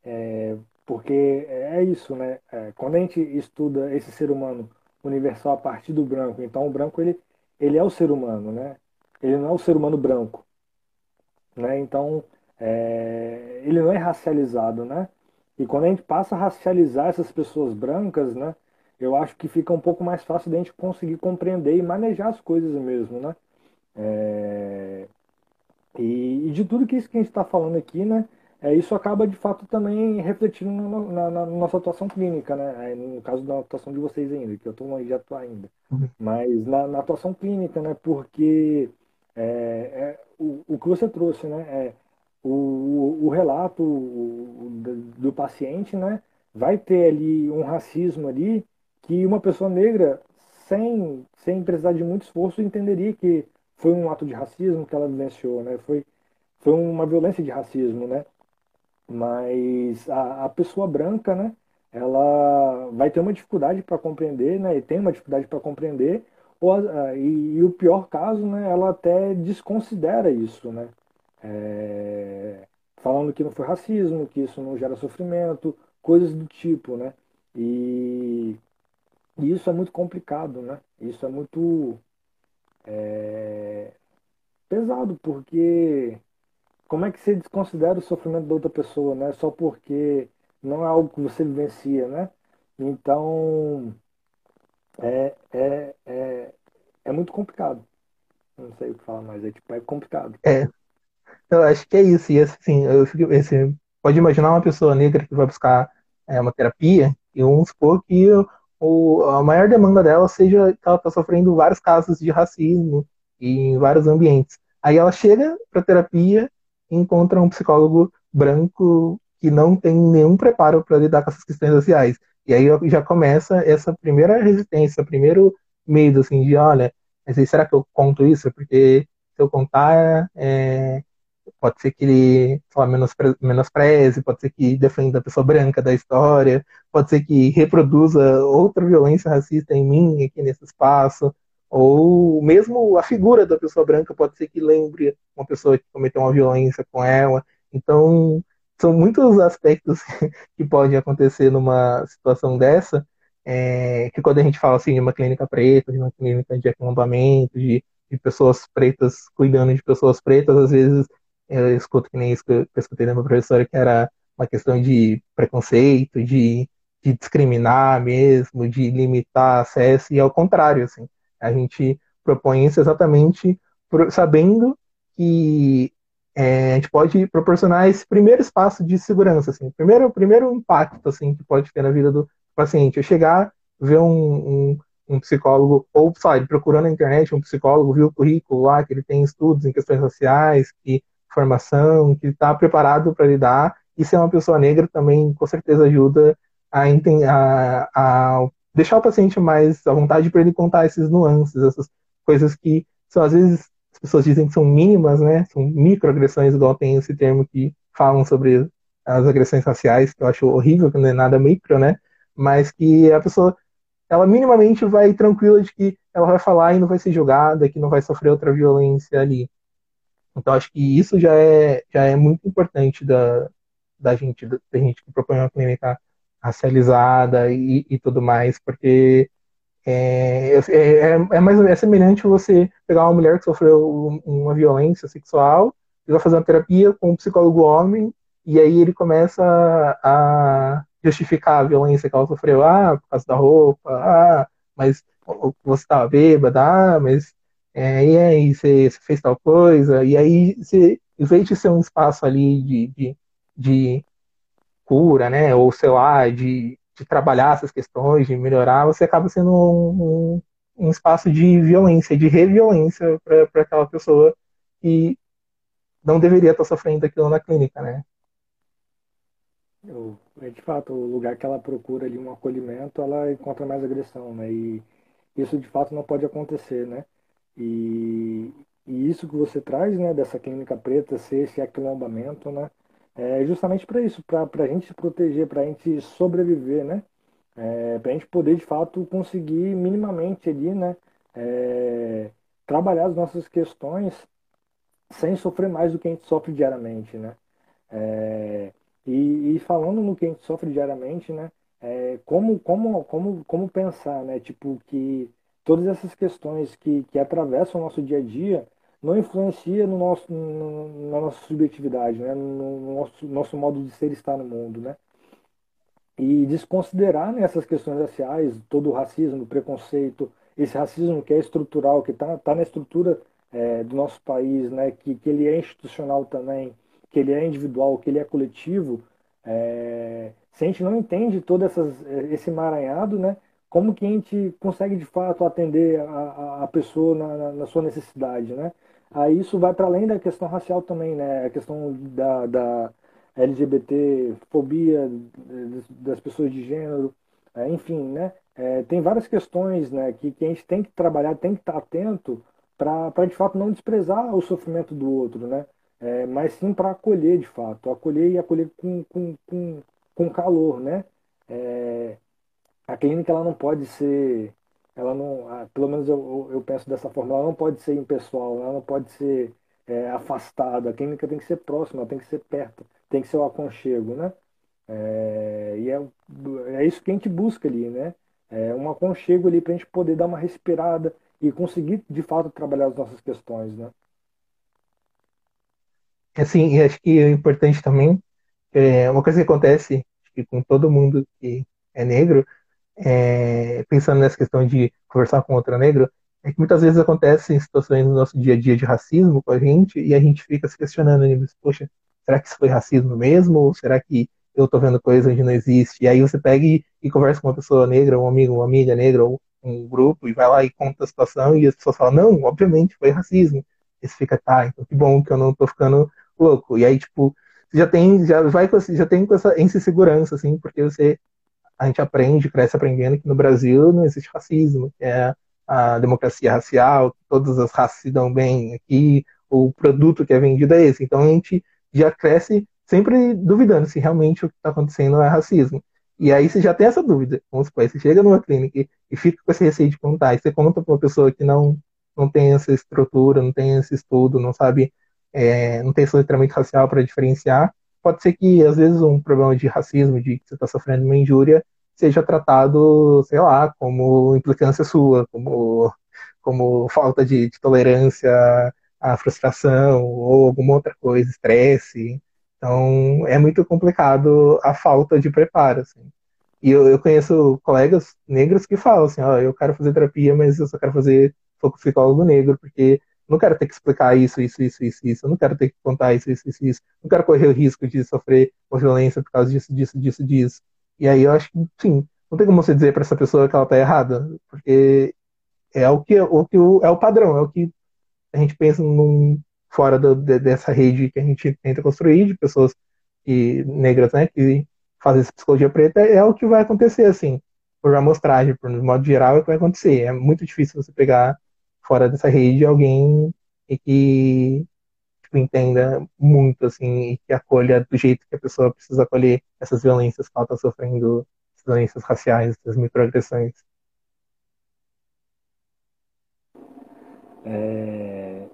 É, porque é isso, né? É, quando a gente estuda esse ser humano universal a partir do branco, então o branco ele, ele é o ser humano, né? Ele não é o ser humano branco, né? Então é, ele não é racializado, né? E quando a gente passa a racializar essas pessoas brancas, né? Eu acho que fica um pouco mais fácil da gente conseguir compreender e manejar as coisas mesmo, né? É, e, e, de tudo que isso que a gente está falando aqui, né? É, isso acaba de fato também refletindo na, na, na, nossa atuação clínica, né? No caso da atuação de vocês ainda, que eu estou longe de atuar ainda. Uhum. Mas na, na, atuação clínica, né? Porque é, é, o, o que você trouxe, né? É, o, o, relato do, do paciente, né? Vai ter ali um racismo ali que uma pessoa negra, sem, sem precisar de muito esforço, entenderia que foi um ato de racismo que ela vivenciou, né? Foi, foi uma violência de racismo, né? Mas a, a pessoa branca, né? Ela vai ter uma dificuldade para compreender, né? E tem uma dificuldade para compreender. Ou, e, e, o pior caso, né? Ela até desconsidera isso, né? É, falando que não foi racismo, que isso não gera sofrimento, coisas do tipo, né? E, e isso é muito complicado, né? Isso é muito é, pesado, porque como é que você desconsidera o sofrimento da outra pessoa, né? Só porque não é algo que você vivencia, né? Então, é, é, é, é muito complicado. Não sei o que falar mais, é tipo, é complicado. É, eu acho que é isso. E assim, eu fico, esse, pode imaginar uma pessoa negra que vai buscar é, uma terapia e vamos supor que o, a maior demanda dela seja que ela está sofrendo vários casos de racismo em vários ambientes. Aí ela chega para terapia encontra um psicólogo branco que não tem nenhum preparo para lidar com essas questões sociais. E aí já começa essa primeira resistência, primeiro medo, assim, de, olha, será que eu conto isso? Porque se eu contar, é, pode ser que ele lá, menospre menospreze, pode ser que defenda a pessoa branca da história, pode ser que reproduza outra violência racista em mim aqui nesse espaço, ou mesmo a figura da pessoa branca pode ser que lembre uma pessoa que cometeu uma violência com ela. Então, são muitos aspectos que podem acontecer numa situação dessa, é, que quando a gente fala assim de uma clínica preta, de uma clínica de acampamento, de, de pessoas pretas cuidando de pessoas pretas, às vezes eu escuto que nem isso que eu escutei da minha professora, que era uma questão de preconceito, de, de discriminar mesmo, de limitar acesso, e ao contrário, assim, a gente propõe isso exatamente sabendo que é, a gente pode proporcionar esse primeiro espaço de segurança, assim, primeiro, primeiro impacto assim que pode ter na vida do paciente. É chegar, ver um, um, um psicólogo, ou sabe, procurando na internet um psicólogo, viu o currículo lá, que ele tem estudos em questões sociais, que formação, que está preparado para lidar, e ser uma pessoa negra também com certeza ajuda a, a, a deixar o paciente mais à vontade para ele contar esses nuances, essas coisas que são às vezes as pessoas dizem que são mínimas, né? São microagressões, igual tem esse termo que falam sobre as agressões raciais, que eu acho horrível, que não é nada micro, né? Mas que a pessoa, ela minimamente vai tranquila de que ela vai falar e não vai ser julgada, que não vai sofrer outra violência ali. Então acho que isso já é, já é muito importante da, da gente, da gente que propõe uma clínica racializada e, e tudo mais, porque é, é, é, é, mais, é semelhante você pegar uma mulher que sofreu uma violência sexual e vai fazer uma terapia com um psicólogo homem e aí ele começa a justificar a violência que ela sofreu, ah, por causa da roupa, ah, mas você estava bêbada, ah, mas é, e aí você, você, fez tal coisa, e aí você, em vez de ser um espaço ali de, de, de cura, né, ou sei lá, de de trabalhar essas questões, de melhorar, você acaba sendo um, um, um espaço de violência, de reviolência para aquela pessoa que não deveria estar sofrendo aquilo na clínica, né? É de fato o lugar que ela procura ali um acolhimento, ela encontra mais agressão, né? E isso de fato não pode acontecer, né? E, e isso que você traz, né, dessa clínica preta ser esse aquilombamento, né? É justamente para isso, para a gente se proteger, para a gente sobreviver, né? É, para a gente poder de fato conseguir minimamente ali, né? É, trabalhar as nossas questões sem sofrer mais do que a gente sofre diariamente, né? É, e, e, falando no que a gente sofre diariamente, né? É, como, como, como, como pensar, né? Tipo, que todas essas questões que, que atravessam o nosso dia a dia, não influencia no nosso, no, na nossa subjetividade, né? no nosso, nosso modo de ser e estar no mundo. Né? E desconsiderar nessas né, questões raciais todo o racismo, o preconceito, esse racismo que é estrutural, que está tá na estrutura é, do nosso país, né? que, que ele é institucional também, que ele é individual, que ele é coletivo, é, se a gente não entende todo essas, esse emaranhado, né? como que a gente consegue de fato atender a, a pessoa na, na, na sua necessidade, né? Aí isso vai para além da questão racial também, né? A questão da, da LGBT, fobia das pessoas de gênero, é, enfim, né? É, tem várias questões né, que, que a gente tem que trabalhar, tem que estar atento para de fato não desprezar o sofrimento do outro, né? É, mas sim para acolher de fato, acolher e acolher com, com, com, com calor, né? É, a clínica ela não pode ser ela não, ah, pelo menos eu, eu penso dessa forma, ela não pode ser impessoal, ela não pode ser é, afastada, a clínica tem que ser próxima, ela tem que ser perto, tem que ser o aconchego, né? É, e é, é isso que a gente busca ali, né? É um aconchego ali para a gente poder dar uma respirada e conseguir de fato trabalhar as nossas questões, né? Assim, acho que é importante também, é uma coisa que acontece que com todo mundo que é negro, é, pensando nessa questão de conversar com outro negro, é que muitas vezes acontecem situações no nosso dia a dia de racismo com a gente e a gente fica se questionando, né? poxa, será que isso foi racismo mesmo? Ou será que eu tô vendo coisa onde não existe? E aí você pega e, e conversa com uma pessoa negra, um amigo, uma amiga negra, ou um grupo, e vai lá e conta a situação, e as pessoas falam, não, obviamente foi racismo. E você fica, tá, então que bom que eu não tô ficando louco. E aí, tipo, já tem, já vai com, já tem com essa insegurança, assim, porque você, a gente aprende, cresce aprendendo que no Brasil não existe racismo, que é a democracia racial, todas as raças se dão bem aqui, o produto que é vendido é esse. Então a gente já cresce sempre duvidando se realmente o que está acontecendo é racismo. E aí você já tem essa dúvida. Vamos supor, você chega numa clínica e, fica com esse receio de contar, e você conta para uma pessoa que não, não tem essa estrutura, não tem esse estudo, não sabe, é, não tem esse letramento racial para diferenciar, pode ser que às vezes um problema de racismo, de que você está sofrendo uma injúria, seja tratado, sei lá, como implicância sua, como, como falta de, de tolerância à frustração ou alguma outra coisa, estresse. Então, é muito complicado a falta de preparo, assim. E eu, eu conheço colegas negros que falam assim, ó, oh, eu quero fazer terapia, mas eu só quero fazer foco psicólogo negro, porque não quero ter que explicar isso, isso, isso, isso, isso, eu não quero ter que contar isso, isso, isso, isso, não quero correr o risco de sofrer uma violência por causa disso, disso, disso, disso. E aí eu acho que, sim, não tem como você dizer para essa pessoa que ela tá errada, porque é o que, o que é o padrão, é o que a gente pensa num, fora do, de, dessa rede que a gente tenta construir de pessoas que, negras, né, que fazem essa psicologia preta, é o que vai acontecer, assim, por amostragem, por modo geral, é o que vai acontecer. É muito difícil você pegar fora dessa rede alguém que tipo, entenda muito, assim, e que acolha do jeito que a pessoa precisa acolher essas violências que ela está sofrendo, essas violências raciais, essas microagressões. É,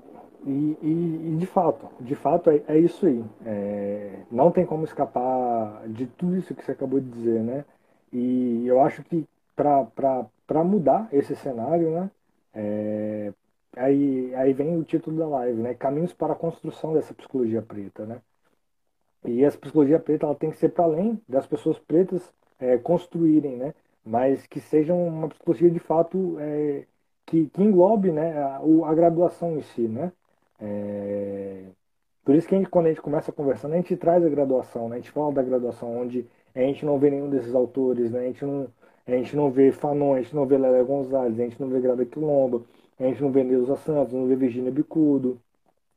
e, e, e, de fato, de fato é, é isso aí. É, não tem como escapar de tudo isso que você acabou de dizer, né? E eu acho que para mudar esse cenário, né? É, aí, aí vem o título da live, né? Caminhos para a construção dessa psicologia preta, né? E essa psicologia preta ela tem que ser para além das pessoas pretas é, construírem, né? Mas que seja uma psicologia de fato é, que, que englobe né, a, a graduação em si, né? É... Por isso que a gente, quando a gente começa conversando, a gente traz a graduação, né? a gente fala da graduação, onde a gente não vê nenhum desses autores, né? a, gente não, a gente não vê Fanon, a gente não vê Lélia Gonzalez, a gente não vê Grada Quilombo, a gente não vê Neuza Santos, não vê Virginia Bicudo,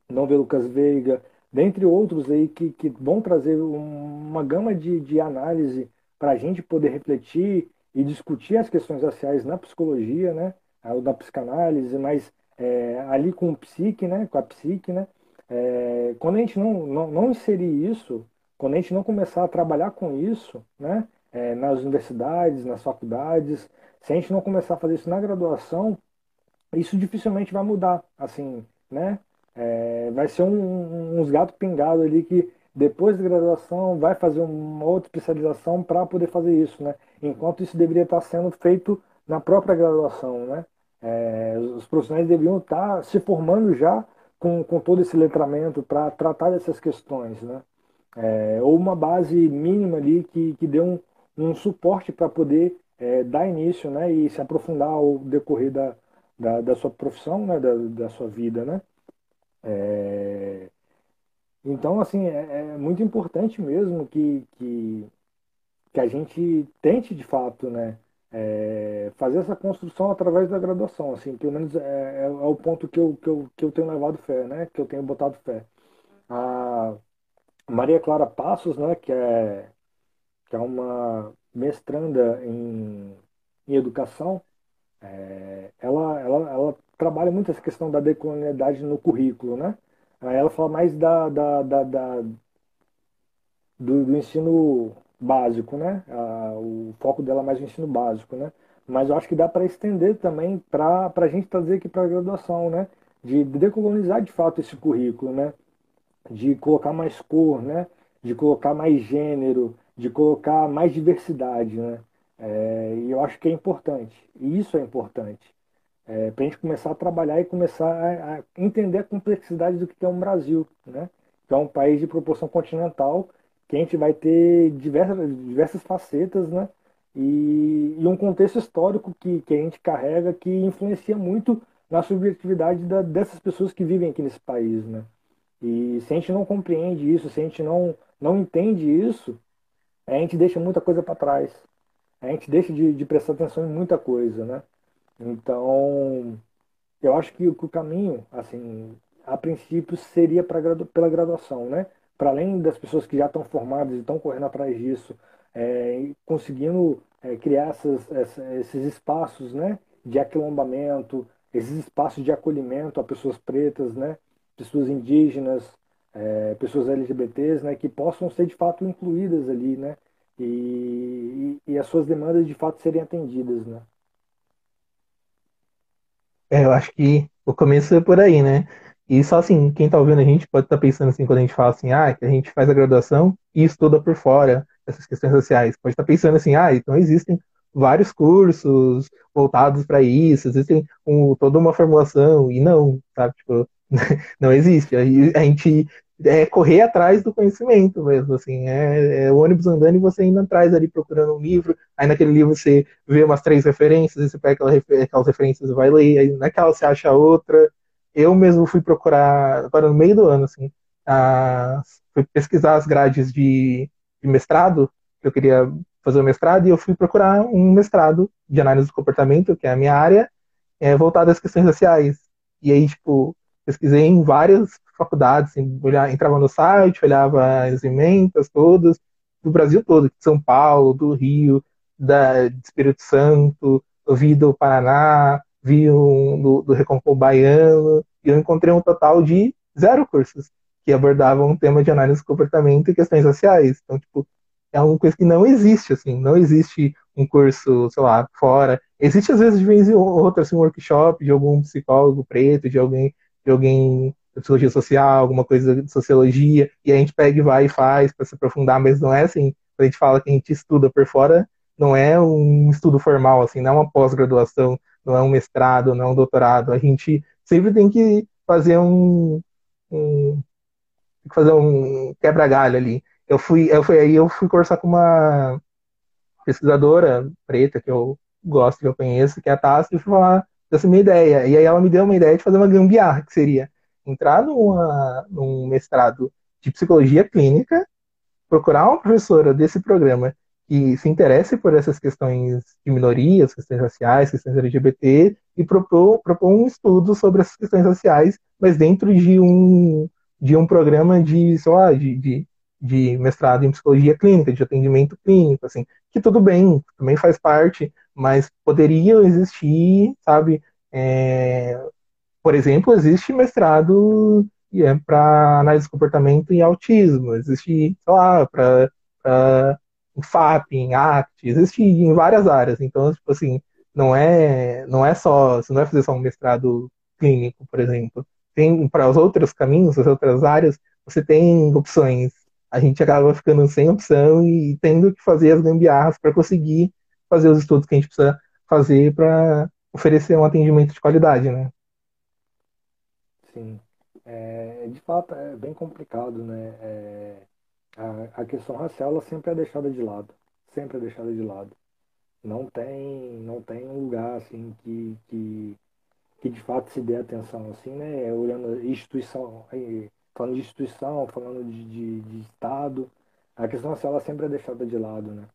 não vê Lucas Veiga, dentre outros aí que, que vão trazer uma gama de, de análise para a gente poder refletir e discutir as questões raciais na psicologia, né? na psicanálise, mas é, ali com o psique, né, com a psique, né, é, quando a gente não, não, não, inserir isso, quando a gente não começar a trabalhar com isso, né, é, nas universidades, nas faculdades, se a gente não começar a fazer isso na graduação, isso dificilmente vai mudar, assim, né, é, vai ser um, uns gatos pingados ali que depois da graduação vai fazer uma outra especialização para poder fazer isso, né, enquanto isso deveria estar sendo feito na própria graduação, né, é, os profissionais deveriam estar se formando já com, com todo esse letramento para tratar dessas questões, né? É, ou uma base mínima ali que, que dê um, um suporte para poder é, dar início né, e se aprofundar ao decorrer da, da, da sua profissão, né, da, da sua vida. Né? É, então, assim, é, é, muito importante mesmo que, que, que a gente tente, de fato, né, é, fazer essa construção através da graduação, assim, pelo menos é, é, é, o ponto que eu, que, eu, que eu tenho levado fé, né, que eu tenho botado fé. A Maria Clara Passos, né, que é, que é uma mestranda em, em educação, é, ela, ela, ela trabalha muito essa questão da decolonialidade no currículo, né? Ela fala mais da, da, da, da do, do ensino básico, né? o foco dela é mais o ensino básico, né? Mas eu acho que dá para estender também para a gente trazer aqui para a graduação, né? De decolonizar de fato esse currículo, né? De colocar mais cor, né? De colocar mais gênero, de colocar mais diversidade, né? É, e eu acho que é importante. E isso é importante. É, para a gente começar a trabalhar e começar a, a entender a complexidade do que é um Brasil, né? Que é um país de proporção continental que a gente vai ter diversas, diversas facetas, né? E, e um contexto histórico que, que a gente carrega que influencia muito na subjetividade da, dessas pessoas que vivem aqui nesse país, né? E se a gente não compreende isso, se a gente não, não entende isso, a gente deixa muita coisa para trás. A gente deixa de, de, prestar atenção em muita coisa, né? Então, eu acho que, que o caminho, assim, a princípio seria pra, pela graduação, né? Para além das pessoas que já estão formadas e estão correndo atrás disso, é, conseguindo é, criar essas, essa, esses espaços né, de aquilombamento, esses espaços de acolhimento a pessoas pretas, né, pessoas indígenas, é, pessoas LGBTs, né, que possam ser de fato incluídas ali, né, e, e, e as suas demandas de fato serem atendidas, né. É, eu acho que o começo é por aí, né? E só assim, quem tá ouvindo a gente pode estar tá pensando assim, quando a gente fala assim, ah, que a gente faz a graduação e estuda por fora essas questões sociais. Pode estar tá pensando assim, ah, então existem vários cursos voltados para isso, existem um, toda uma formulação, e não, sabe? Tipo, não existe. A gente é correr atrás do conhecimento mesmo, assim, é, é, o ônibus andando e você indo atrás ali procurando um livro, aí naquele livro você vê umas três referências, e você pega aquelas referências e vai ler, aí naquela você acha outra. Eu mesmo fui procurar, agora no meio do ano, assim, a, fui pesquisar as grades de, de mestrado, que eu queria fazer o mestrado, e eu fui procurar um mestrado de análise do comportamento, que é a minha área, é, voltado às questões raciais. E aí, tipo, pesquisei em várias faculdades, assim, olhava, entrava no site, olhava as emendas todas, do Brasil todo, de São Paulo, do Rio, da, de Espírito Santo, eu vi do Paraná, vi um do, do Baiano, e eu encontrei um total de zero cursos que abordavam um tema de análise de comportamento e questões sociais. Então, tipo, é uma coisa que não existe, assim, não existe um curso, sei lá, fora. Existe às vezes de vez em assim, um workshop de algum psicólogo preto, de alguém, de alguém de psicologia social, alguma coisa de sociologia, e a gente pega e vai e faz para se aprofundar, mas não é assim, a gente fala que a gente estuda por fora, não é um estudo formal, assim, não é uma pós-graduação, não é um mestrado, não é um doutorado, a gente sempre tem que fazer um, um fazer um quebra-galho ali. Eu fui, eu fui aí eu fui conversar com uma pesquisadora preta que eu gosto, que eu conheço, que é a Tassi, e fui falar dessa minha ideia. E aí ela me deu uma ideia de fazer uma gambiarra, que seria entrar numa, num mestrado de psicologia clínica, procurar uma professora desse programa que se interesse por essas questões de minorias, questões raciais, questões LGBT, e propor, propor um estudo sobre essas questões raciais, mas dentro de um, de um programa de, sei lá, de, de de mestrado em psicologia clínica, de atendimento clínico, assim, que tudo bem, também faz parte, mas poderiam existir, sabe, é, por exemplo, existe mestrado é para análise de comportamento e autismo, existe, sei lá, para FAP, em ACT, existe em várias áreas, então, tipo assim, não é, não é só, você não vai fazer só um mestrado clínico, por exemplo, tem para os outros caminhos, as outras áreas, você tem opções. A gente acaba ficando sem opção e tendo que fazer as gambiarras para conseguir fazer os estudos que a gente precisa fazer para oferecer um atendimento de qualidade, né? Sim. É, de fato, é bem complicado, né? É, a, a, questão racial ela sempre é deixada de lado. Sempre é deixada de lado. Não tem, não tem um lugar assim que, que, que de fato se dê atenção assim, né? Olhando instituição, falando de instituição, falando de, de, de Estado, a questão racial sempre é deixada de lado, né?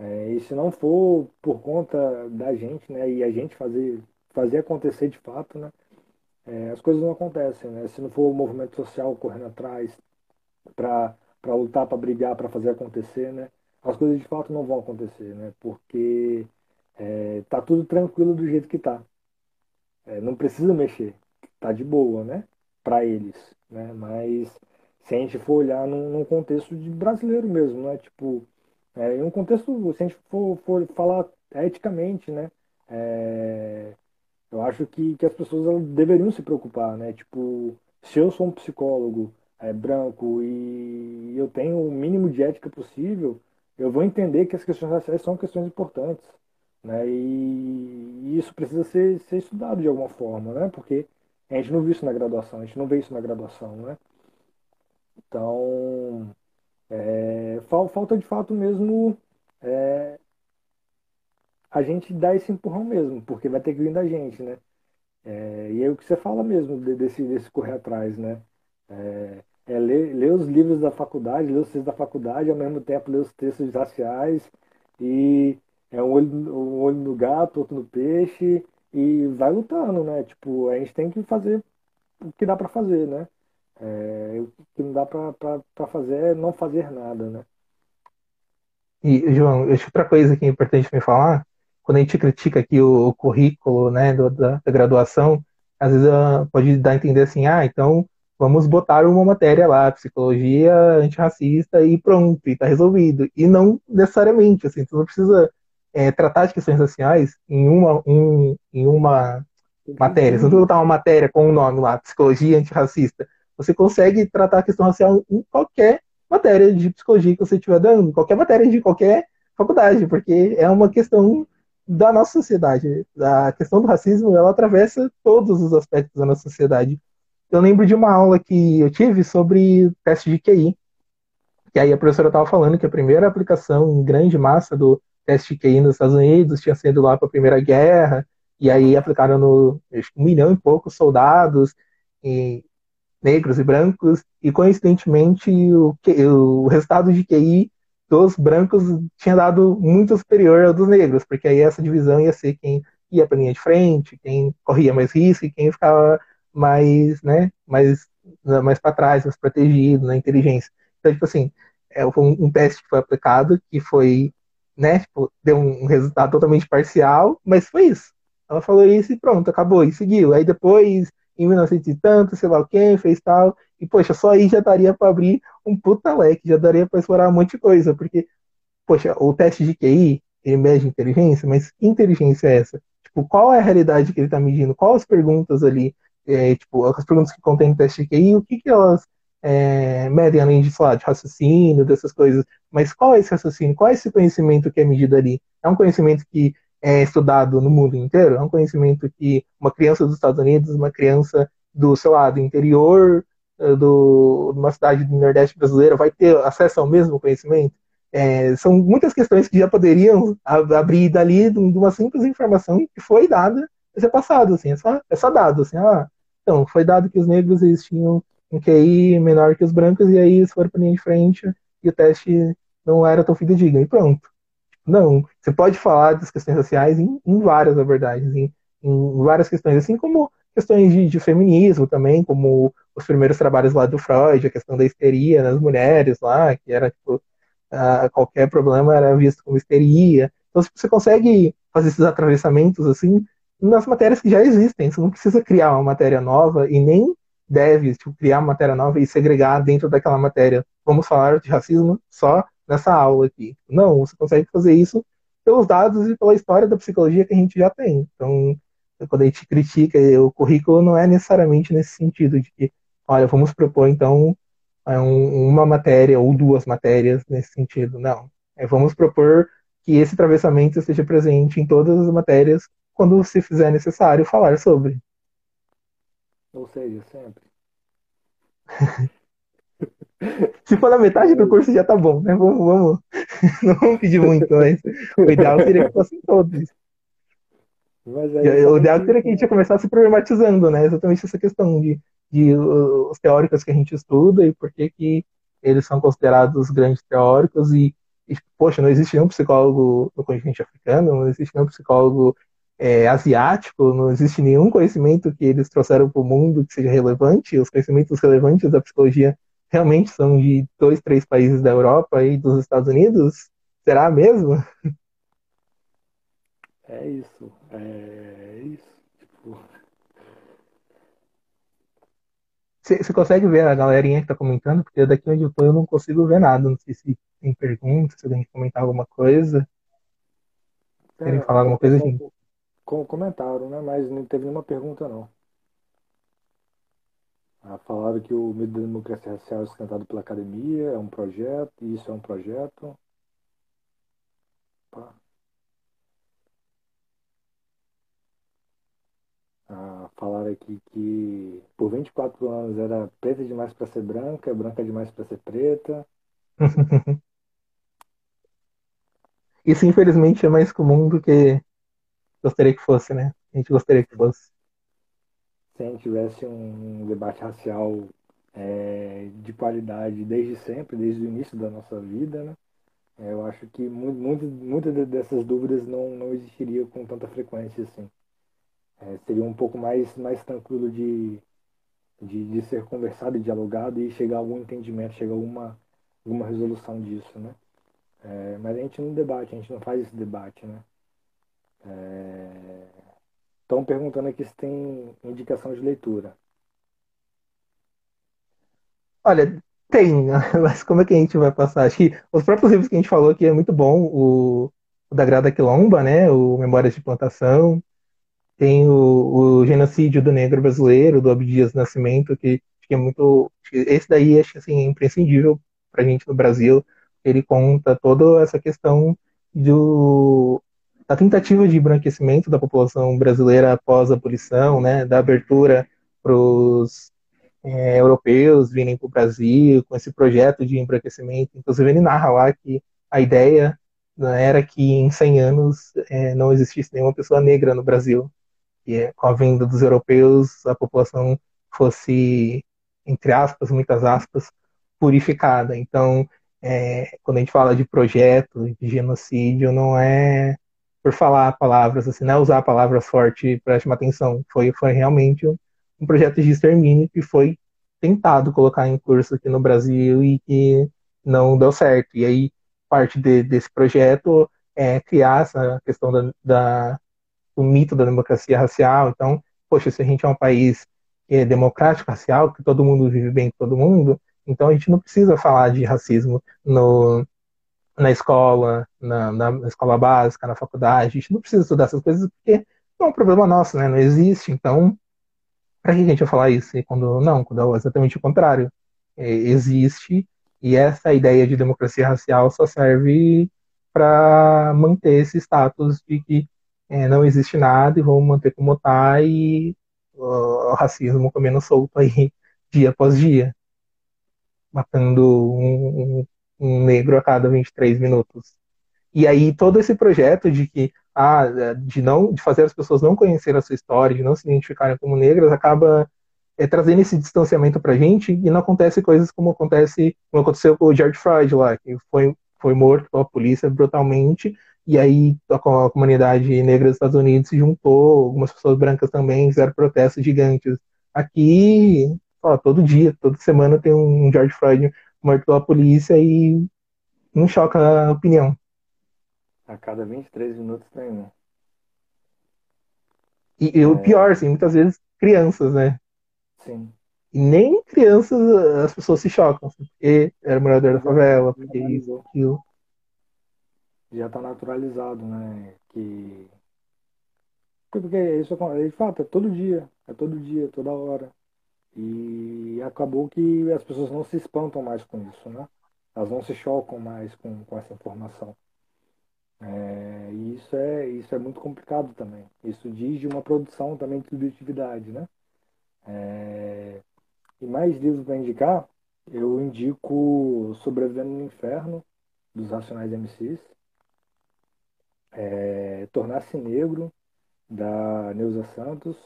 É, e se não for por conta da gente, né, e a gente fazer, fazer acontecer de fato, né, é, as coisas não acontecem, né? Se não for o movimento social correndo atrás para lutar, para brigar, para fazer acontecer, né, as coisas de fato não vão acontecer, né? Porque é, tá tudo tranquilo do jeito que tá. É, não precisa mexer, tá de boa, né? Para eles né? Mas se a gente for olhar num, num contexto de brasileiro mesmo, né? Tipo, é, em um contexto, se a gente for, for falar eticamente, né? É, eu acho que, que as pessoas deveriam se preocupar, né? Tipo, se eu sou um psicólogo é, branco e eu tenho o mínimo de ética possível, eu vou entender que as questões raciais são questões importantes, né? E, e isso precisa ser, ser estudado de alguma forma, né? Porque a gente não viu isso na graduação, a gente não vê isso na graduação, né? Então, é, falta de fato mesmo é, a gente dar esse empurrão mesmo, porque vai ter que vir da gente, né? É, e é o que você fala mesmo desse, desse correr atrás, né? É, é ler, ler, os livros da faculdade, ler os textos da faculdade, ao mesmo tempo ler os textos raciais, e é um olho, um olho no gato, outro no peixe, e vai lutando, né? Tipo, a gente tem que fazer o que dá para fazer, né? É, o que não dá para fazer é não fazer nada, né? E, João, outra coisa que é importante me falar, quando a gente critica aqui o, o currículo né, do, da, da, graduação, às vezes uh, pode dar a entender assim, ah, então vamos botar uma matéria lá, psicologia antirracista e pronto, e tá resolvido. E não necessariamente, assim, tu não precisa é, tratar de questões raciais em uma, um, em uma matéria. Você botar uma matéria com o um nome lá, psicologia antirracista, você consegue tratar a questão racial em qualquer matéria de psicologia que você estiver dando, qualquer matéria de qualquer faculdade, porque é uma questão da nossa sociedade. A questão do racismo, ela atravessa todos os aspectos da nossa sociedade. Eu lembro de uma aula que eu tive sobre teste de QI, que aí a professora estava falando que a primeira aplicação em grande massa do teste de QI nos Estados Unidos tinha sido lá para a Primeira Guerra, e aí aplicaram no acho, um milhão e poucos soldados, e negros e brancos, e coincidentemente o, o resultado de QI dos brancos tinha dado muito superior ao dos negros, porque aí essa divisão ia ser quem ia para linha de frente, quem corria mais risco e quem ficava mais, né, mais, mais para trás, mais protegido na inteligência. Então, tipo assim, é, foi um, um teste que foi aplicado que foi, né, tipo, deu um resultado totalmente parcial, mas foi isso. Ela falou isso e pronto, acabou, e seguiu. Aí depois em 1900 e tanto, sei lá quem, fez tal. E, poxa, só aí já daria para abrir um puta leque, já daria para explorar um monte de coisa, porque, poxa, o teste de QI, ele mede inteligência, mas que inteligência é essa? Tipo, qual é a realidade que ele está medindo? Quais as perguntas ali, é, tipo, as perguntas que contém o teste de QI, o que, que elas é, medem além de, sei de raciocínio, dessas coisas, mas qual é esse raciocínio? Qual é esse conhecimento que é medido ali? É um conhecimento que é estudado no mundo inteiro, é um conhecimento que uma criança dos Estados Unidos, uma criança do, sei lá, do interior, eh, do, de uma cidade do Nordeste brasileiro, vai ter acesso ao mesmo conhecimento? É, são muitas questões que já poderiam abrir dali de uma simples informação que foi dada e ser passado, assim, é só, é só dado, assim, ah, então, foi dado que os negros eles tinham um QI menor que os brancos, e aí eles foram para linha de frente e o teste não era tão fidedigno, e pronto. Não, você pode falar das questões raciais em, em várias abordagens, em, em, várias questões, assim como questões de, de, feminismo também, como os primeiros trabalhos lá do Freud, a questão da histeria nas mulheres lá, que era tipo, qualquer problema era visto como histeria. Então você consegue fazer esses atravessamentos assim nas matérias que já existem. Você não precisa criar uma matéria nova e nem deve tipo, criar uma matéria nova e segregar dentro daquela matéria. Vamos falar de racismo só nessa aula aqui. Não, você consegue fazer isso pelos dados e pela história da psicologia que a gente já tem. Então, quando a gente critica o currículo, não é necessariamente nesse sentido de que, olha, vamos propor então é uma matéria ou duas matérias nesse sentido. Não. É, vamos propor que esse atravessamento esteja presente em todas as matérias quando se fizer necessário falar sobre. Ou seja, sempre. Se for na metade do curso já tá bom, né? Vamos, vamos. Não vamos pedir muito, mas o ideal seria que fossem todos. o ideal seria que a gente já começasse problematizando, né? Exatamente essa questão de, de os teóricos que a gente estuda e por que, que eles são considerados grandes teóricos e, e poxa, não existe nenhum psicólogo no continente africano, não existe nenhum psicólogo é, asiático, não existe nenhum conhecimento que eles trouxeram para o mundo que seja relevante, os conhecimentos relevantes da psicologia realmente são de dois, três países da Europa e dos Estados Unidos? Será mesmo? É isso. É isso. Tipo... Você consegue ver a galerinha que tá comentando? Porque daqui onde eu tô eu não consigo ver nada. Não sei se tem perguntas, se alguém comentar alguma coisa. É, Querem falar alguma coisa assim? Comentaram, né? Mas não teve nenhuma pergunta não. Ah, falaram que o Medo da Democracia Racial é sustentado pela academia, é um projeto, e isso é um projeto. Ah, falaram aqui que por 24 anos era preta demais para ser branca, branca demais para ser preta. Isso, infelizmente, é mais comum do que gostaria que fosse, né? A gente gostaria que fosse se a gente tivesse um debate racial é, de qualidade desde sempre, desde o início da nossa vida, né? É, eu acho que muitas muita dessas dúvidas não, não existiriam com tanta frequência assim. É, seria um pouco mais, mais tranquilo de de, de ser conversado e dialogado e chegar a algum entendimento, chegar a alguma, alguma resolução disso, né? É, mas a gente não debate, a gente não faz esse debate, né? Estão perguntando aqui se tem indicação de leitura. Olha, tem, mas como é que a gente vai passar? Acho que os próprios livros que a gente falou aqui é muito bom, o, o da Grada Quilomba, né? O Memórias de Plantação, tem o, o Genocídio do Negro Brasileiro, do Abdias Nascimento, que, que é muito. Esse daí acho assim, é imprescindível para a gente no Brasil. Ele conta toda essa questão do, da tentativa de embranquecimento da população brasileira após a abolição, né, da abertura para os é, europeus virem para o Brasil com esse projeto de embranquecimento. Inclusive, ele narra lá que a ideia né, era que em 100 anos é, não existisse nenhuma pessoa negra no Brasil que com a vinda dos europeus a população fosse, entre aspas, muitas aspas, purificada. Então, é, quando a gente fala de projeto, de genocídio, não é por falar palavras, assim, não é usar palavras fortes para chamar atenção. Foi, foi realmente um, um projeto de extermínio que foi tentado colocar em curso aqui no Brasil e que não deu certo. E aí, parte de, desse projeto é criar essa questão da, da o mito da democracia racial. Então, poxa, se a gente é um país é democrático, racial, que todo mundo vive bem com todo mundo, então a gente não precisa falar de racismo no, na escola, na, na, escola básica, na faculdade. A gente não precisa estudar essas coisas porque não é um problema nosso, né? Não existe. Então, para que a gente vai falar isso? Quando não, quando é exatamente o contrário. É, existe e essa ideia de democracia racial só serve para manter esse status de que é, não existe nada e vamos manter como tá e o racismo comendo solto aí dia após dia, matando um, um, negro a cada 23 minutos. E aí todo esse projeto de que ah, de não de fazer as pessoas não conhecerem a sua história, de não se identificarem como negras, acaba é, trazendo esse distanciamento pra gente e não acontece coisas como acontece como aconteceu com o George Floyd lá, que foi foi morto pela polícia brutalmente e aí a, a comunidade negra dos Estados Unidos se juntou, algumas pessoas brancas também fizeram protestos gigantes. Aqui, ó, todo dia, toda semana tem um George Floyd morto pela polícia e não choca a opinião. A cada 23 minutos tem um. E, e é... o pior, assim, muitas vezes crianças, né? Sim. E nem crianças as pessoas se chocam, assim, porque era morador da favela, porque isso, aquilo já está naturalizado, né? Que porque isso de fato é todo dia, é todo dia, toda hora. E acabou que as pessoas não se espantam mais com isso, né? Elas não se chocam mais com, com essa informação. É, e isso é, isso é muito complicado também. Isso diz de uma produção também de subjetividade, né? É, e mais livros para indicar, eu indico Sobrevivendo no Inferno, dos Racionais MCs é, Tornar-se Negro, da Neuza Santos,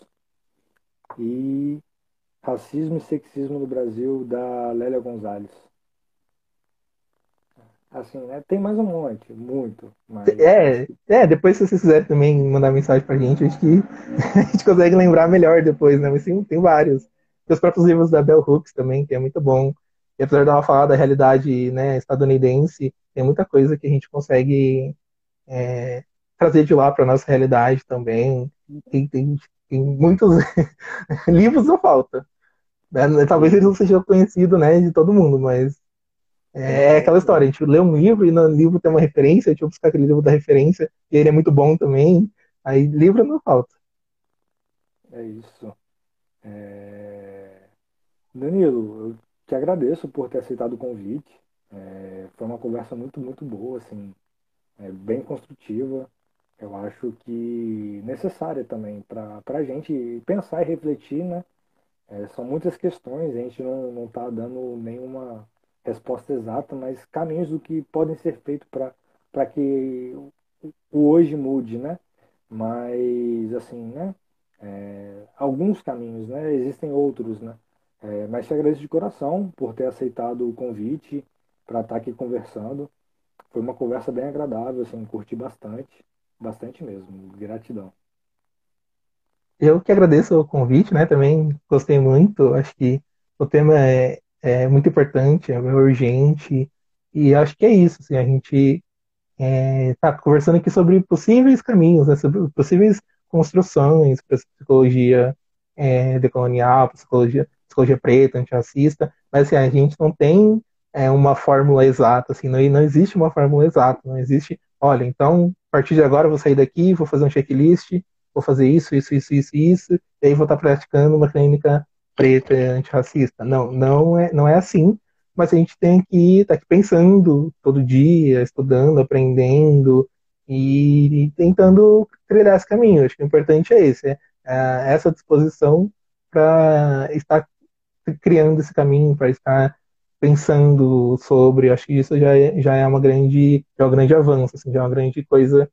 e Racismo e Sexismo no Brasil, da Lélia Gonzalez. Assim, né? Tem mais um monte, muito. Mas... É, é, depois se vocês quiserem também mandar mensagem pra gente, acho que a gente consegue lembrar melhor depois, né? Mas tem, tem vários. Tem os próprios livros da Bell Hooks também, que é muito bom. E apesar dela falar da realidade né, estadunidense, tem muita coisa que a gente consegue é, trazer de lá para nossa realidade também. Tem, tem, tem muitos livros não falta. Né? Talvez ele não seja conhecido né, de todo mundo, mas é, é aquela história, a gente lê um livro e no livro tem uma referência, a gente buscar aquele livro da referência, e ele é muito bom também. Aí livro não falta. É isso. É... Danilo, eu te agradeço por ter aceitado o convite. É... Foi uma conversa muito, muito boa, assim é, bem construtiva. Eu acho que necessária também para a gente pensar e refletir, né? É, são muitas questões, a gente não está dando nenhuma resposta exata, mas caminhos do que podem ser feitos para que o hoje mude, né? Mas, assim, né? É, alguns caminhos, né? Existem outros, né? É, mas te agradeço de coração por ter aceitado o convite para estar tá aqui conversando. Foi uma conversa bem agradável, assim, curti bastante, bastante mesmo. Gratidão. Eu que agradeço o convite, né? Também gostei muito. Acho que o tema é, é muito importante, é urgente. E acho que é isso. Assim, a gente está é, conversando aqui sobre possíveis caminhos, né? Sobre possíveis construções para psicologia é, decolonial, psicologia, psicologia preta, antirracista. Mas assim, a gente não tem é, uma fórmula exata. Assim, não, não existe uma fórmula exata. Não existe. Olha, então a partir de agora eu vou sair daqui, vou fazer um checklist vou fazer isso, isso, isso, isso, isso, e aí vou estar praticando uma clínica preta antirracista. Não, não é, não é assim, mas a gente tem que estar pensando todo dia, estudando, aprendendo e, tentando trilhar esse caminho. Acho que o importante é esse, é, é essa disposição para estar criando esse caminho, para estar pensando sobre, acho que isso já é, já é uma grande, é um grande avanço, assim, já é uma grande coisa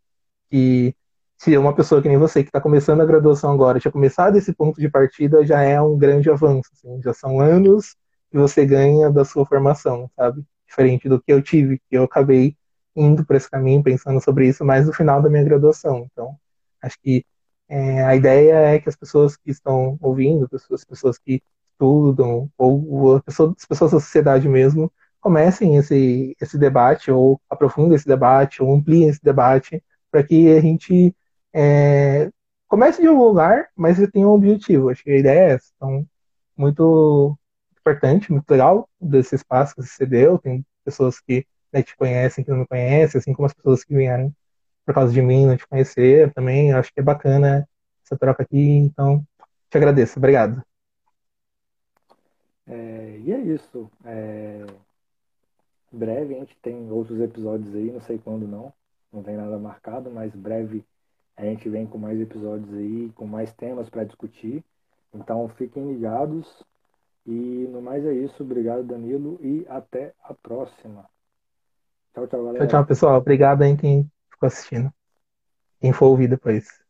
que se uma pessoa que nem você, que está começando a graduação agora, tinha começado esse ponto de partida, já é um grande avanço. Assim, já são anos que você ganha da sua formação, sabe? Diferente do que eu tive, que eu acabei indo por esse caminho, pensando sobre isso mais no final da minha graduação. Então, acho que é, a ideia é que as pessoas que estão ouvindo, as pessoas que estudam, ou as pessoas da sociedade mesmo, comecem esse, esse debate, ou aprofundem esse debate, ou ampliem esse debate, para que a gente é, comece de um lugar, mas você tem um objetivo. Acho que a ideia é essa. Então, muito importante, muito legal desse espaço que você deu. Tem pessoas que né, te conhecem, que não me conhecem, assim como as pessoas que vieram por causa de mim não te conhecer também. Acho que é bacana essa troca aqui. Então, te agradeço. Obrigado. É, e é isso. É... Breve a gente tem outros episódios aí, não sei quando não. Não tem nada marcado, mas breve a gente vem com mais episódios aí, com mais temas para discutir. Então fiquem ligados. E no mais é isso. Obrigado, Danilo, e até a próxima. Tchau, tchau, galera. Tchau, tchau, pessoal. Obrigado aí quem ficou assistindo. Quem for ouvir depois.